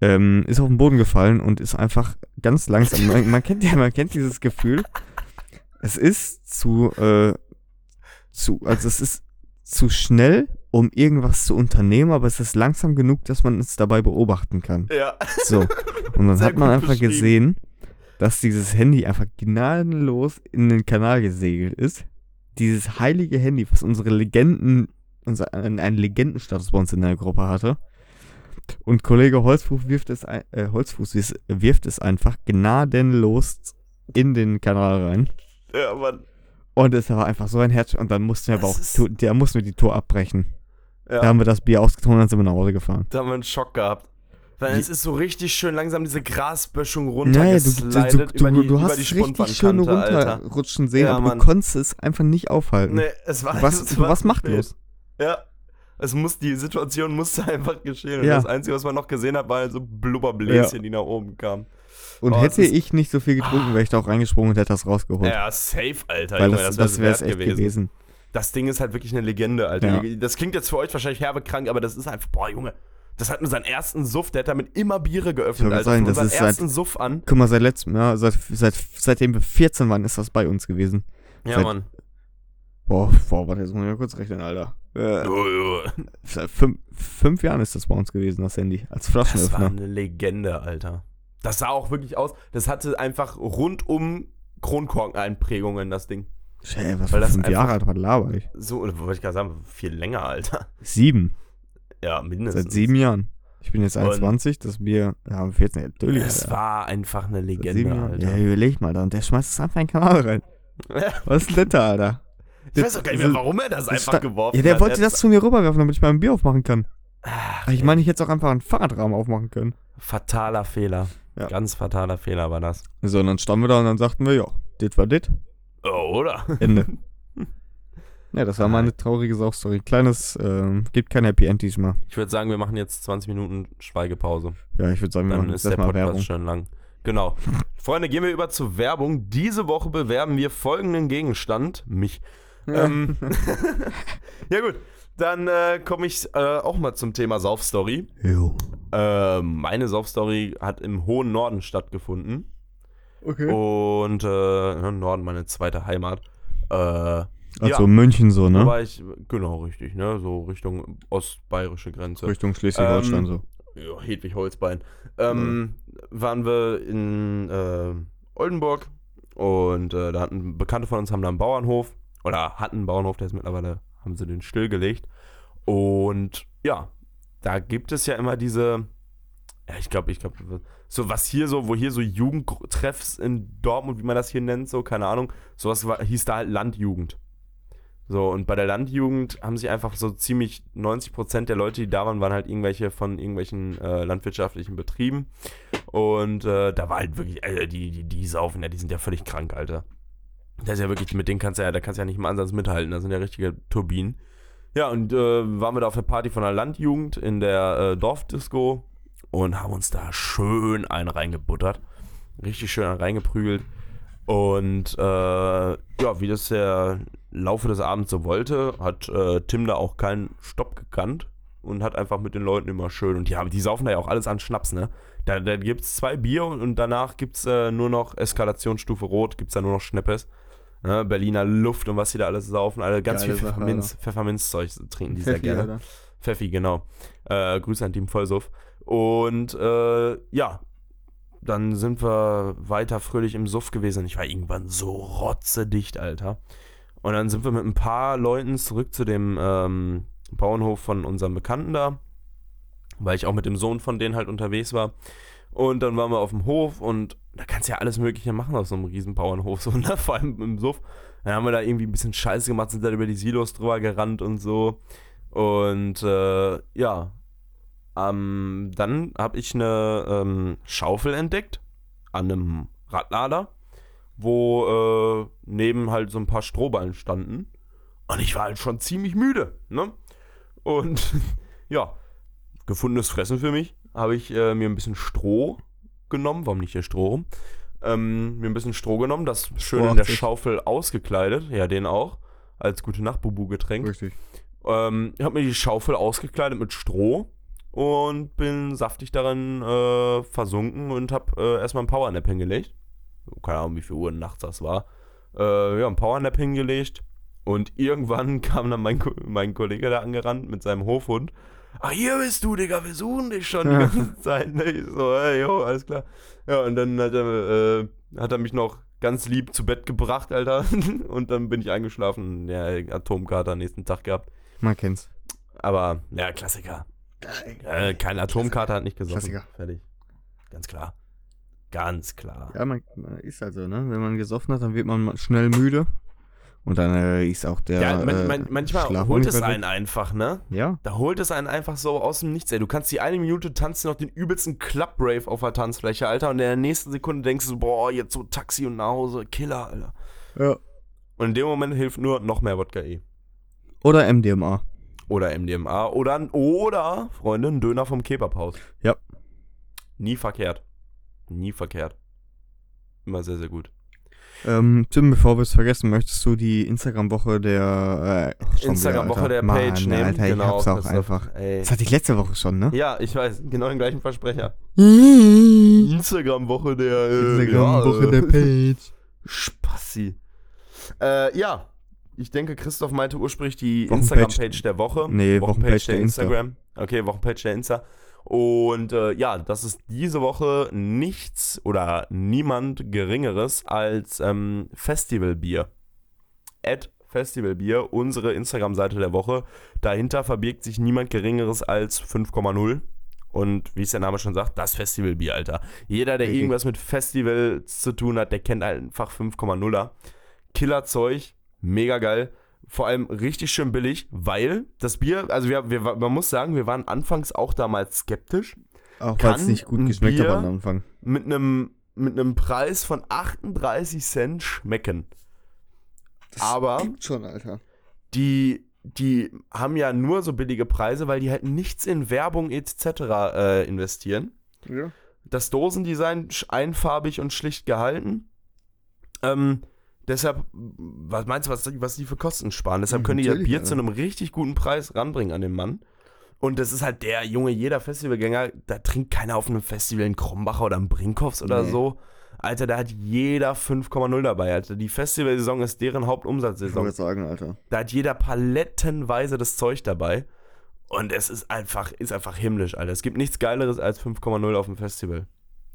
Ähm, ist auf den Boden gefallen und ist einfach ganz langsam. Man, man kennt ja, man kennt dieses Gefühl. Es ist zu, äh, zu, also es ist zu schnell, um irgendwas zu unternehmen, aber es ist langsam genug, dass man es dabei beobachten kann. Ja. So. Und dann Sehr hat man einfach gesehen, dass dieses Handy einfach gnadenlos in den Kanal gesegelt ist. Dieses heilige Handy, was unsere Legenden, einen Legendenstatus bei uns in der Gruppe hatte. Und Kollege Holzfuß wirft es, ein- äh, Holzfuß wirf- wirft es einfach gnadenlos in den Kanal rein. Ja, Mann. Und es war einfach so ein Herz. Und dann mussten wir aber Das auch, der mussten wir die Tour abbrechen. Ja. Da haben wir das Bier ausgetrunken und dann sind wir nach Hause gefahren. Da haben wir einen Schock gehabt. Weil es ist so richtig schön langsam diese Grasböschung Naja, du, du, du, über die, du über hast die es richtig schön runterrutschen sehen, Ja, aber Mann. du konntest es einfach nicht aufhalten. Nee, es war du warst, es war machtlos. Ja. Es muss, die Situation musste einfach geschehen. Und Ja. das Einzige, was man noch gesehen hat, waren so Blubberbläschen, die nach oben kamen. Und Oh, hätte ich nicht so viel getrunken, wäre ich da auch reingesprungen und hätte das rausgeholt. Ja, safe, Alter. weil Junge, das, das wäre es echt gewesen. Das Ding ist halt wirklich eine Legende, Alter. Ja. Das klingt jetzt für euch wahrscheinlich herbe krank, aber das ist einfach, boah, Junge. Das hat nur seinen ersten Suff, der hat damit immer Biere geöffnet, Alter. sagen, das seinem ist seit- ersten Suff an. Guck mal, seit letztem Jahr, seit, seit, seitdem wir 14 waren, ist das bei uns gewesen. Ja, Seit- Mann. Boah, boah, warte, jetzt muss ich mal kurz rechnen, Alter. Äh, Oh, oh. seit fünf, fünf Jahren ist das bei uns gewesen, das Handy. Als Das war Flaschenöffner. eine Legende, Alter. Das sah auch wirklich aus. Das hatte einfach rundum Kronkorkeneinprägungen, das Ding. Hey, was Weil das fünf Jahre alt, was laber ich? So, oder wollte ich gerade sagen, viel länger, Alter. Sieben. Ja, mindestens. Seit sieben Jahren. Ich bin jetzt Und- 21, das Bier, ja, 14, natürlich. Es war einfach eine Legende. Alter. Ja, überleg mal da. Und der schmeißt es einfach in den Kanal rein. Was ist denn da, Alter? Ich weiß auch gar nicht mehr, warum er das das einfach geworfen Ja, der hat. wollte das zu mir rüberwerfen, damit ich mal ein Bier aufmachen kann. Ach, ich meine, ich hätte auch einfach einen Fahrradrahmen aufmachen können. Fataler Fehler. Ja. Ganz fataler Fehler war das. So, und dann standen wir da und dann sagten wir, ja, dit war dit. Oh, oder? Ende. ja, das war mal eine traurige Saufstory. Kleines, ähm, gibt kein Happy End diesmal. Ich würde sagen, wir machen jetzt 20 Minuten Schweigepause. Ja, ich würde sagen, wir Dann machen ist jetzt der erstmal Podcast Werbung. schon lang. Genau. Freunde, gehen wir über zur Werbung. Diese Woche bewerben wir folgenden Gegenstand. Mich. Ähm, ja gut, dann äh, komme ich äh, auch mal zum Thema Saufstory. Jo. Äh, meine Saufstory hat im hohen Norden stattgefunden. Okay. Und äh, Norden meine zweite Heimat. Äh, Also ja, München so, da ne? war ich, genau, richtig, ne? So Richtung ostbayerische Grenze. Richtung Schleswig-Holstein Ähm, so. Ja, Hedwig Holzbein. Ähm, Waren wir in äh, Oldenburg und äh, da hatten Bekannte von uns haben da einen Bauernhof oder hatten einen Bauernhof, der ist mittlerweile, haben sie den stillgelegt. Und ja, da gibt es ja immer diese, ja, ich glaube, ich glaube, so was hier so, wo hier so Jugendtreffs in Dortmund, wie man das hier nennt, so, keine Ahnung, sowas war, hieß da halt Landjugend. So, und bei der Landjugend haben sich einfach so ziemlich 90% der Leute, die da waren, waren halt irgendwelche von irgendwelchen äh, landwirtschaftlichen Betrieben. Und äh, da war halt wirklich, Alter, die, die, die saufen, ja, die sind ja völlig krank, Alter. Das ist ja wirklich, mit denen kannst du ja, da kannst du ja nicht im Ansatz mithalten, das sind ja richtige Turbinen. Ja, und äh, waren wir da auf der Party von der Landjugend in der äh, Dorfdisco und haben uns da schön einen reingebuttert. Richtig schön einen reingeprügelt. Und äh, ja, wie das der Laufe des Abends so wollte, hat äh, Tim da auch keinen Stopp gekannt und hat einfach mit den Leuten immer schön. Und ja, die saufen da ja auch alles an Schnaps, ne? Da, da gibt es zwei Bier und, und danach gibt es äh, nur noch Eskalationsstufe Rot, gibt es da nur noch Schneppes. Ne? Berliner Luft und was die da alles saufen. Alle ganz Geile viel Sache, Pfefferminz, Pfefferminzzeug trinken die sehr Pfeffi, gerne. Alter. Pfeffi, genau. Äh, Grüße an Team Vollsuff. Und äh, ja, dann sind wir weiter fröhlich im Suff gewesen. Und ich war irgendwann so rotzedicht, Alter. Und dann sind wir mit ein paar Leuten zurück zu dem ähm, Bauernhof von unserem Bekannten da, weil ich auch mit dem Sohn von denen halt unterwegs war. Und dann waren wir auf dem Hof und da kannst du ja alles Mögliche machen auf so einem riesen Bauernhof, so, ne? vor allem im Suff. Dann haben wir da irgendwie ein bisschen Scheiße gemacht, sind dann über die Silos drüber gerannt und so. Und äh, ja, ähm, dann habe ich eine ähm, Schaufel entdeckt an einem Radlader, wo äh, neben halt so ein paar Strohballen standen. Und ich war halt schon ziemlich müde, ne? Und ja, gefundenes Fressen für mich. Habe ich äh, mir ein bisschen Stroh genommen. Warum nicht hier Stroh rum? Ähm, mir ein bisschen Stroh genommen, das schön in der 80. Schaufel ausgekleidet. Ja, den auch. Als gute Nacht Bubu getränk. Richtig. Ähm, ich habe mir die Schaufel ausgekleidet mit Stroh und bin saftig darin äh, versunken und habe äh, erstmal ein Powernap hingelegt. Keine Ahnung, wie viel Uhr nachts das war. äh, ja, ein Powernap hingelegt. Und irgendwann kam dann mein, mein Kollege da angerannt mit seinem Hofhund. Ah, hier bist du, Digga, wir suchen dich schon die ganze Zeit. Ne? Ich so, hey, jo, alles klar. Ja, und dann hat er, äh, hat er mich noch ganz lieb zu Bett gebracht, Alter. Und dann bin ich eingeschlafen. Ja, Atomkater am nächsten Tag gehabt. Man kennt's. Aber, ja, Klassiker. Äh, kein Atomkater hat nicht gesoffen. Klassiker. Fertig. Ganz klar. Ganz klar. Ja, man, man ist halt so, ne? Wenn man gesoffen hat, dann wird man schnell müde. Und dann äh, ist auch der. Ja, man, äh, man, manchmal Schlaf holt es einen einfach, ne? Ja, Da holt es einen einfach so aus dem Nichts, ey. Du kannst die eine Minute tanzen noch den übelsten Club-Rave auf der Tanzfläche, Alter. Und in der nächsten Sekunde denkst du so, boah, jetzt so Taxi und nach Hause, Killer, Alter. ja. Und in dem Moment hilft nur noch mehr Wodka E. Oder MDMA. Oder MDMA. Oder, oder, Freunde, ein Döner vom Kebabhaus. Ja. Nie verkehrt. Nie verkehrt. Immer sehr, sehr gut. Ähm, Tim, bevor wir es vergessen, möchtest du die Instagram-Woche der. Äh, Instagram-Woche der. Page Mann, nehmen. Alter, ich genau, hab's auch Christoph. einfach. Ey. Das hatte ich letzte Woche schon, ne? Ja, ich weiß, genau den gleichen Versprecher. Instagram-Woche Instagram-Woche der. Äh, ja, der äh, Page. Spassi. Äh, ja. Ich denke, Christoph meinte ursprünglich die Wochenpage- Instagram-Page der Woche. Nee, Wochenpage der Insta. Instagram. Okay, Wochenpage der Insta. Und äh, ja, das ist diese Woche nichts oder niemand Geringeres als ähm, Festivalbier. At Festivalbier, unsere Instagram-Seite der Woche. Dahinter verbirgt sich niemand Geringeres als 5,0. Und wie es der Name schon sagt, das Festivalbier, Alter. Jeder, der irgendwas mit Festivals zu tun hat, der kennt einfach 5,0er. Killerzeug, mega geil. Vor allem richtig schön billig, weil das Bier, also wir, wir, man muss sagen, wir waren anfangs auch damals skeptisch. Auch weil es nicht gut geschmeckt Bier- hat am Anfang. Mit einem mit einem Preis von 38 Cent schmecken. Aber Gibt schon, Alter. die, die haben ja nur so billige Preise, weil die halt nichts in Werbung etc. Äh, investieren. Ja. Das Dosendesign einfarbig und schlicht gehalten. Ähm, deshalb, was meinst du, was, die- was die für Kosten sparen? Deshalb können die das natürlich, Bier Alter. zu einem richtig guten Preis ranbringen an den Mann. Und das ist halt der Junge, jeder Festivalgänger, da trinkt keiner auf einem Festival einen Krombacher oder einen Brinkhoffs oder Nee. so. Alter, da hat jeder 5,0 dabei, Alter. Die Festivalsaison ist deren Ich Hauptumsatzsaison. wollte sagen, Alter. Da hat jeder palettenweise das Zeug dabei. Und es ist einfach, ist einfach himmlisch, Alter. Es gibt nichts Geileres als 5,0 auf dem Festival.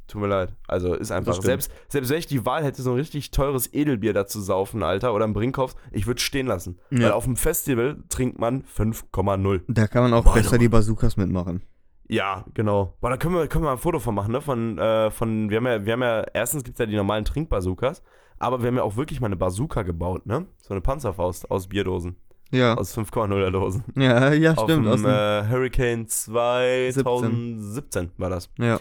Tut mir leid. Also ist einfach, selbst, selbst wenn ich die Wahl hätte, so ein richtig teures Edelbier dazu saufen, Alter, oder ein Brinkhoffs, ich würde stehen lassen. Ja. Weil auf dem Festival trinkt man 5,0 Da kann man auch Boah, besser die Bazookas mitmachen. Ja, genau. Boah, da können wir, können wir mal ein Foto von machen, ne? Von, äh, von, wir haben ja, wir haben ja, erstens gibt es ja die normalen Trinkbazookas, aber wir haben ja auch wirklich mal eine Bazooka gebaut, ne? So eine Panzerfaust aus Bierdosen. Ja. Aus 5,0er Dosen. Ja, ja, Auf stimmt. Aus dem äh, Hurricane 2017 war das. ja.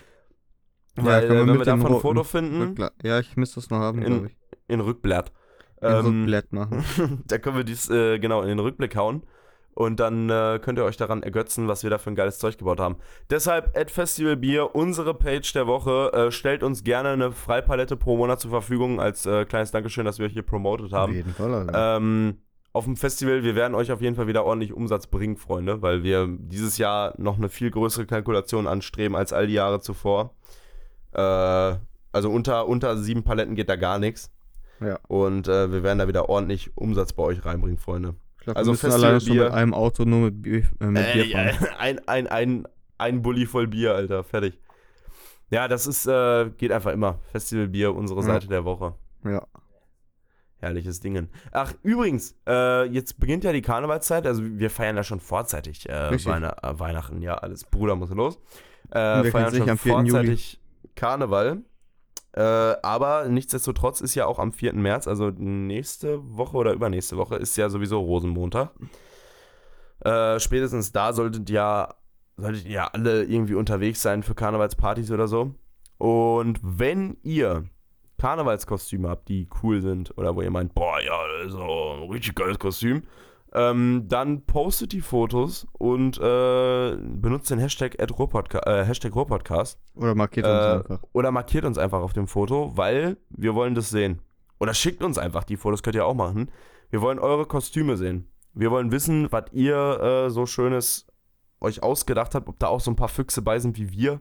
Weil, kann man äh, wenn wir davon ein Foto finden, Ja, ich müsste das noch haben, In- glaube ich. in Rückblatt. In Ähm, Rückblatt machen. da können wir dies äh, genau in den Rückblick hauen. Und dann äh, könnt ihr euch daran ergötzen, was wir da für ein geiles Zeug gebaut haben. Deshalb, Ad Festival Bier, unsere Page der Woche. Äh, stellt uns gerne eine Freipalette pro Monat zur Verfügung als äh, kleines Dankeschön, dass wir euch hier promotet Auf haben. jeden Fall, Alter. Ähm, auf dem Festival, wir werden euch auf jeden Fall wieder ordentlich Umsatz bringen, Freunde, weil wir dieses Jahr noch eine viel größere Kalkulation anstreben als all die Jahre zuvor. Äh, also unter, unter sieben Paletten geht da gar nichts. Ja. Und äh, wir werden da wieder ordentlich Umsatz bei euch reinbringen, Freunde. ich glaube, also wir müssen alleine schon mit einem Auto nur mit Bier, äh, mit Bier Äh, fahren. ja, ein, ein, ein, ein Bulli voll Bier, Alter, fertig. Ja, das ist, äh, geht einfach immer. Festivalbier, unsere Ja. Seite der Woche. Ja. Herrliches Dingen. Ach, übrigens, äh, jetzt beginnt ja die Karnevalszeit. Also wir feiern ja schon vorzeitig äh. Weihn äh, Weihnachten. Ja, alles. Bruder muss los. Äh, wer feiern schon am 4. Juli. vorzeitig Karneval. Äh, aber nichtsdestotrotz ist ja auch am 4. März, also nächste Woche oder übernächste Woche, ist ja sowieso Rosenmontag. Äh, spätestens da solltet ihr, solltet ja alle irgendwie unterwegs sein für Karnevalspartys oder so. Und wenn ihr Karnevalskostüme habt, die cool sind oder wo ihr meint, boah, ja, das ist ein richtig geiles Kostüm, ähm, dann postet die Fotos und äh, benutzt den Hashtag, äh, Hashtag Ruhrpodcast Oder markiert uns äh, einfach. oder markiert uns einfach auf dem Foto, weil wir wollen das sehen. Oder schickt uns einfach die Fotos, könnt ihr auch machen. Wir wollen eure Kostüme sehen. Wir wollen wissen, was ihr äh, so Schönes euch ausgedacht habt, ob da auch so ein paar Füchse bei sind wie wir,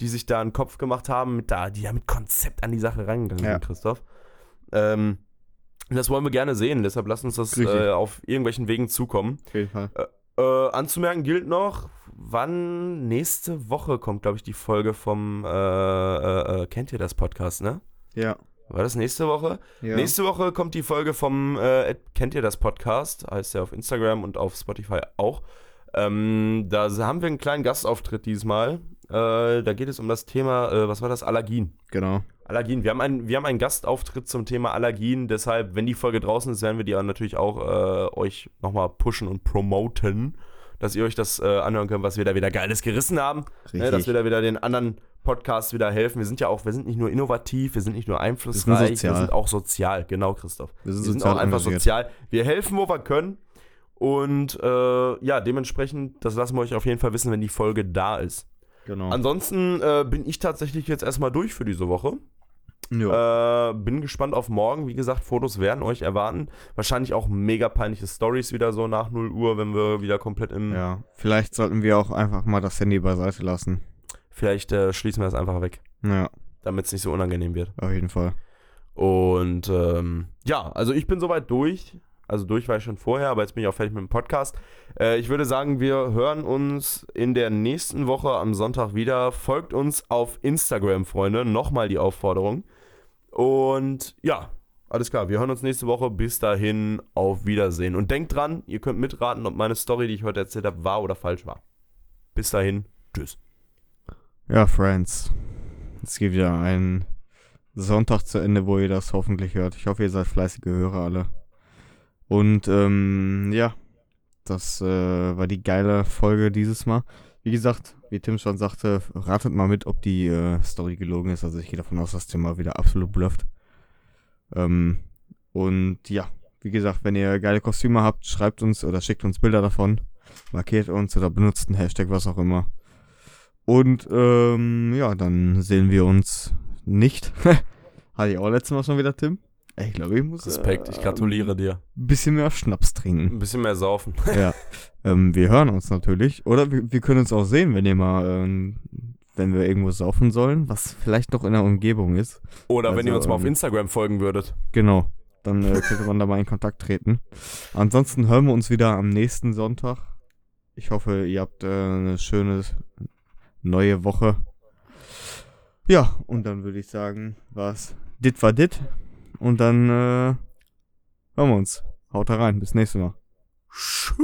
die sich da einen Kopf gemacht haben, mit da, die ja mit Konzept an die Sache reingegangen Ja. sind, Christoph. Ähm, Das wollen wir gerne sehen, deshalb lasst uns das äh, auf irgendwelchen Wegen zukommen. Auf jeden Fall. Äh, anzumerken gilt noch, wann nächste Woche kommt, glaube ich, die Folge vom äh, äh, äh, Kennt ihr das Podcast, ne? Ja. War das nächste Woche? ja. Nächste Woche kommt die Folge vom äh, Kennt ihr das Podcast? Heißt ja auf Instagram und auf Spotify auch. Ähm, da haben wir einen kleinen Gastauftritt diesmal. Äh, da geht es um das Thema, äh, was war das? Allergien. Genau. Allergien. Wir haben, einen, wir haben einen Gastauftritt zum Thema Allergien. Deshalb, wenn die Folge draußen ist, werden wir die auch natürlich auch äh, euch nochmal pushen und promoten, dass ihr euch das äh, anhören könnt, was wir da wieder Geiles gerissen haben. Ne, dass wir da wieder den anderen Podcasts wieder helfen. Wir sind ja auch, wir sind nicht nur innovativ, wir sind nicht nur einflussreich, wir sind, sozial. auch sozial. Genau, Christoph. wir sind, Wir sind auch einfach sozial. Wir helfen, wo wir können. Und äh, ja, dementsprechend, das lassen wir euch auf jeden Fall wissen, wenn die Folge da ist. Genau. Ansonsten äh, bin ich tatsächlich jetzt erstmal durch für diese Woche. Äh, bin gespannt auf morgen. Wie gesagt, Fotos werden euch erwarten. Wahrscheinlich auch mega peinliche Stories wieder so nach 0 Uhr, wenn wir wieder komplett im. ja. Vielleicht sollten wir auch einfach mal das Handy beiseite lassen. Vielleicht äh, schließen wir das einfach weg, Ja, damit es nicht so unangenehm wird. auf jeden Fall. Und ähm, ja, also ich bin soweit durch. Also durch war ich schon vorher, aber jetzt bin ich auch fertig mit dem Podcast. Äh, ich würde sagen, wir hören uns in der nächsten Woche am Sonntag wieder. Folgt uns auf Instagram, Freunde. Nochmal die Aufforderung. Und ja, alles klar. Wir hören uns nächste Woche. Bis dahin, auf Wiedersehen. Und denkt dran, ihr könnt mitraten, ob meine Story, die ich heute erzählt habe, wahr oder falsch war. Bis dahin, tschüss. Ja, Friends. Es geht wieder ein Sonntag zu Ende, wo ihr das hoffentlich hört. Ich hoffe, ihr seid fleißige Hörer alle. Und ähm, ja, das äh, war die geile Folge dieses Mal. Wie gesagt, wie Tim schon sagte, ratet mal mit, ob die äh, Story gelogen ist. Also ich gehe davon aus, dass Tim mal wieder absolut blufft. Ähm, und ja, wie gesagt, wenn ihr geile Kostüme habt, schreibt uns oder schickt uns Bilder davon. Markiert uns oder benutzt einen Hashtag, was auch immer. Und ähm, ja, dann sehen wir uns nicht. Hatte ich auch letztes Mal schon wieder, Tim. Ich glaube, ich muss Respekt, ich gratuliere dir. ein bisschen mehr Schnaps trinken. Ein bisschen mehr saufen. ja. Ähm, wir hören uns natürlich. Oder wir, wir können uns auch sehen, wenn ihr mal, ähm, wenn wir irgendwo saufen sollen, was vielleicht noch in der Umgebung ist. Oder wenn ihr Also, uns mal auf ähm, Instagram folgen würdet. Genau. Dann äh, könnte man da mal in Kontakt treten. Ansonsten hören wir uns wieder am nächsten Sonntag. Ich hoffe, ihr habt äh, eine schöne neue Woche. Ja, und dann würde ich sagen, was dit war dit. Und dann äh, hören wir uns. Haut rein. Bis nächstes Mal. Tschüss.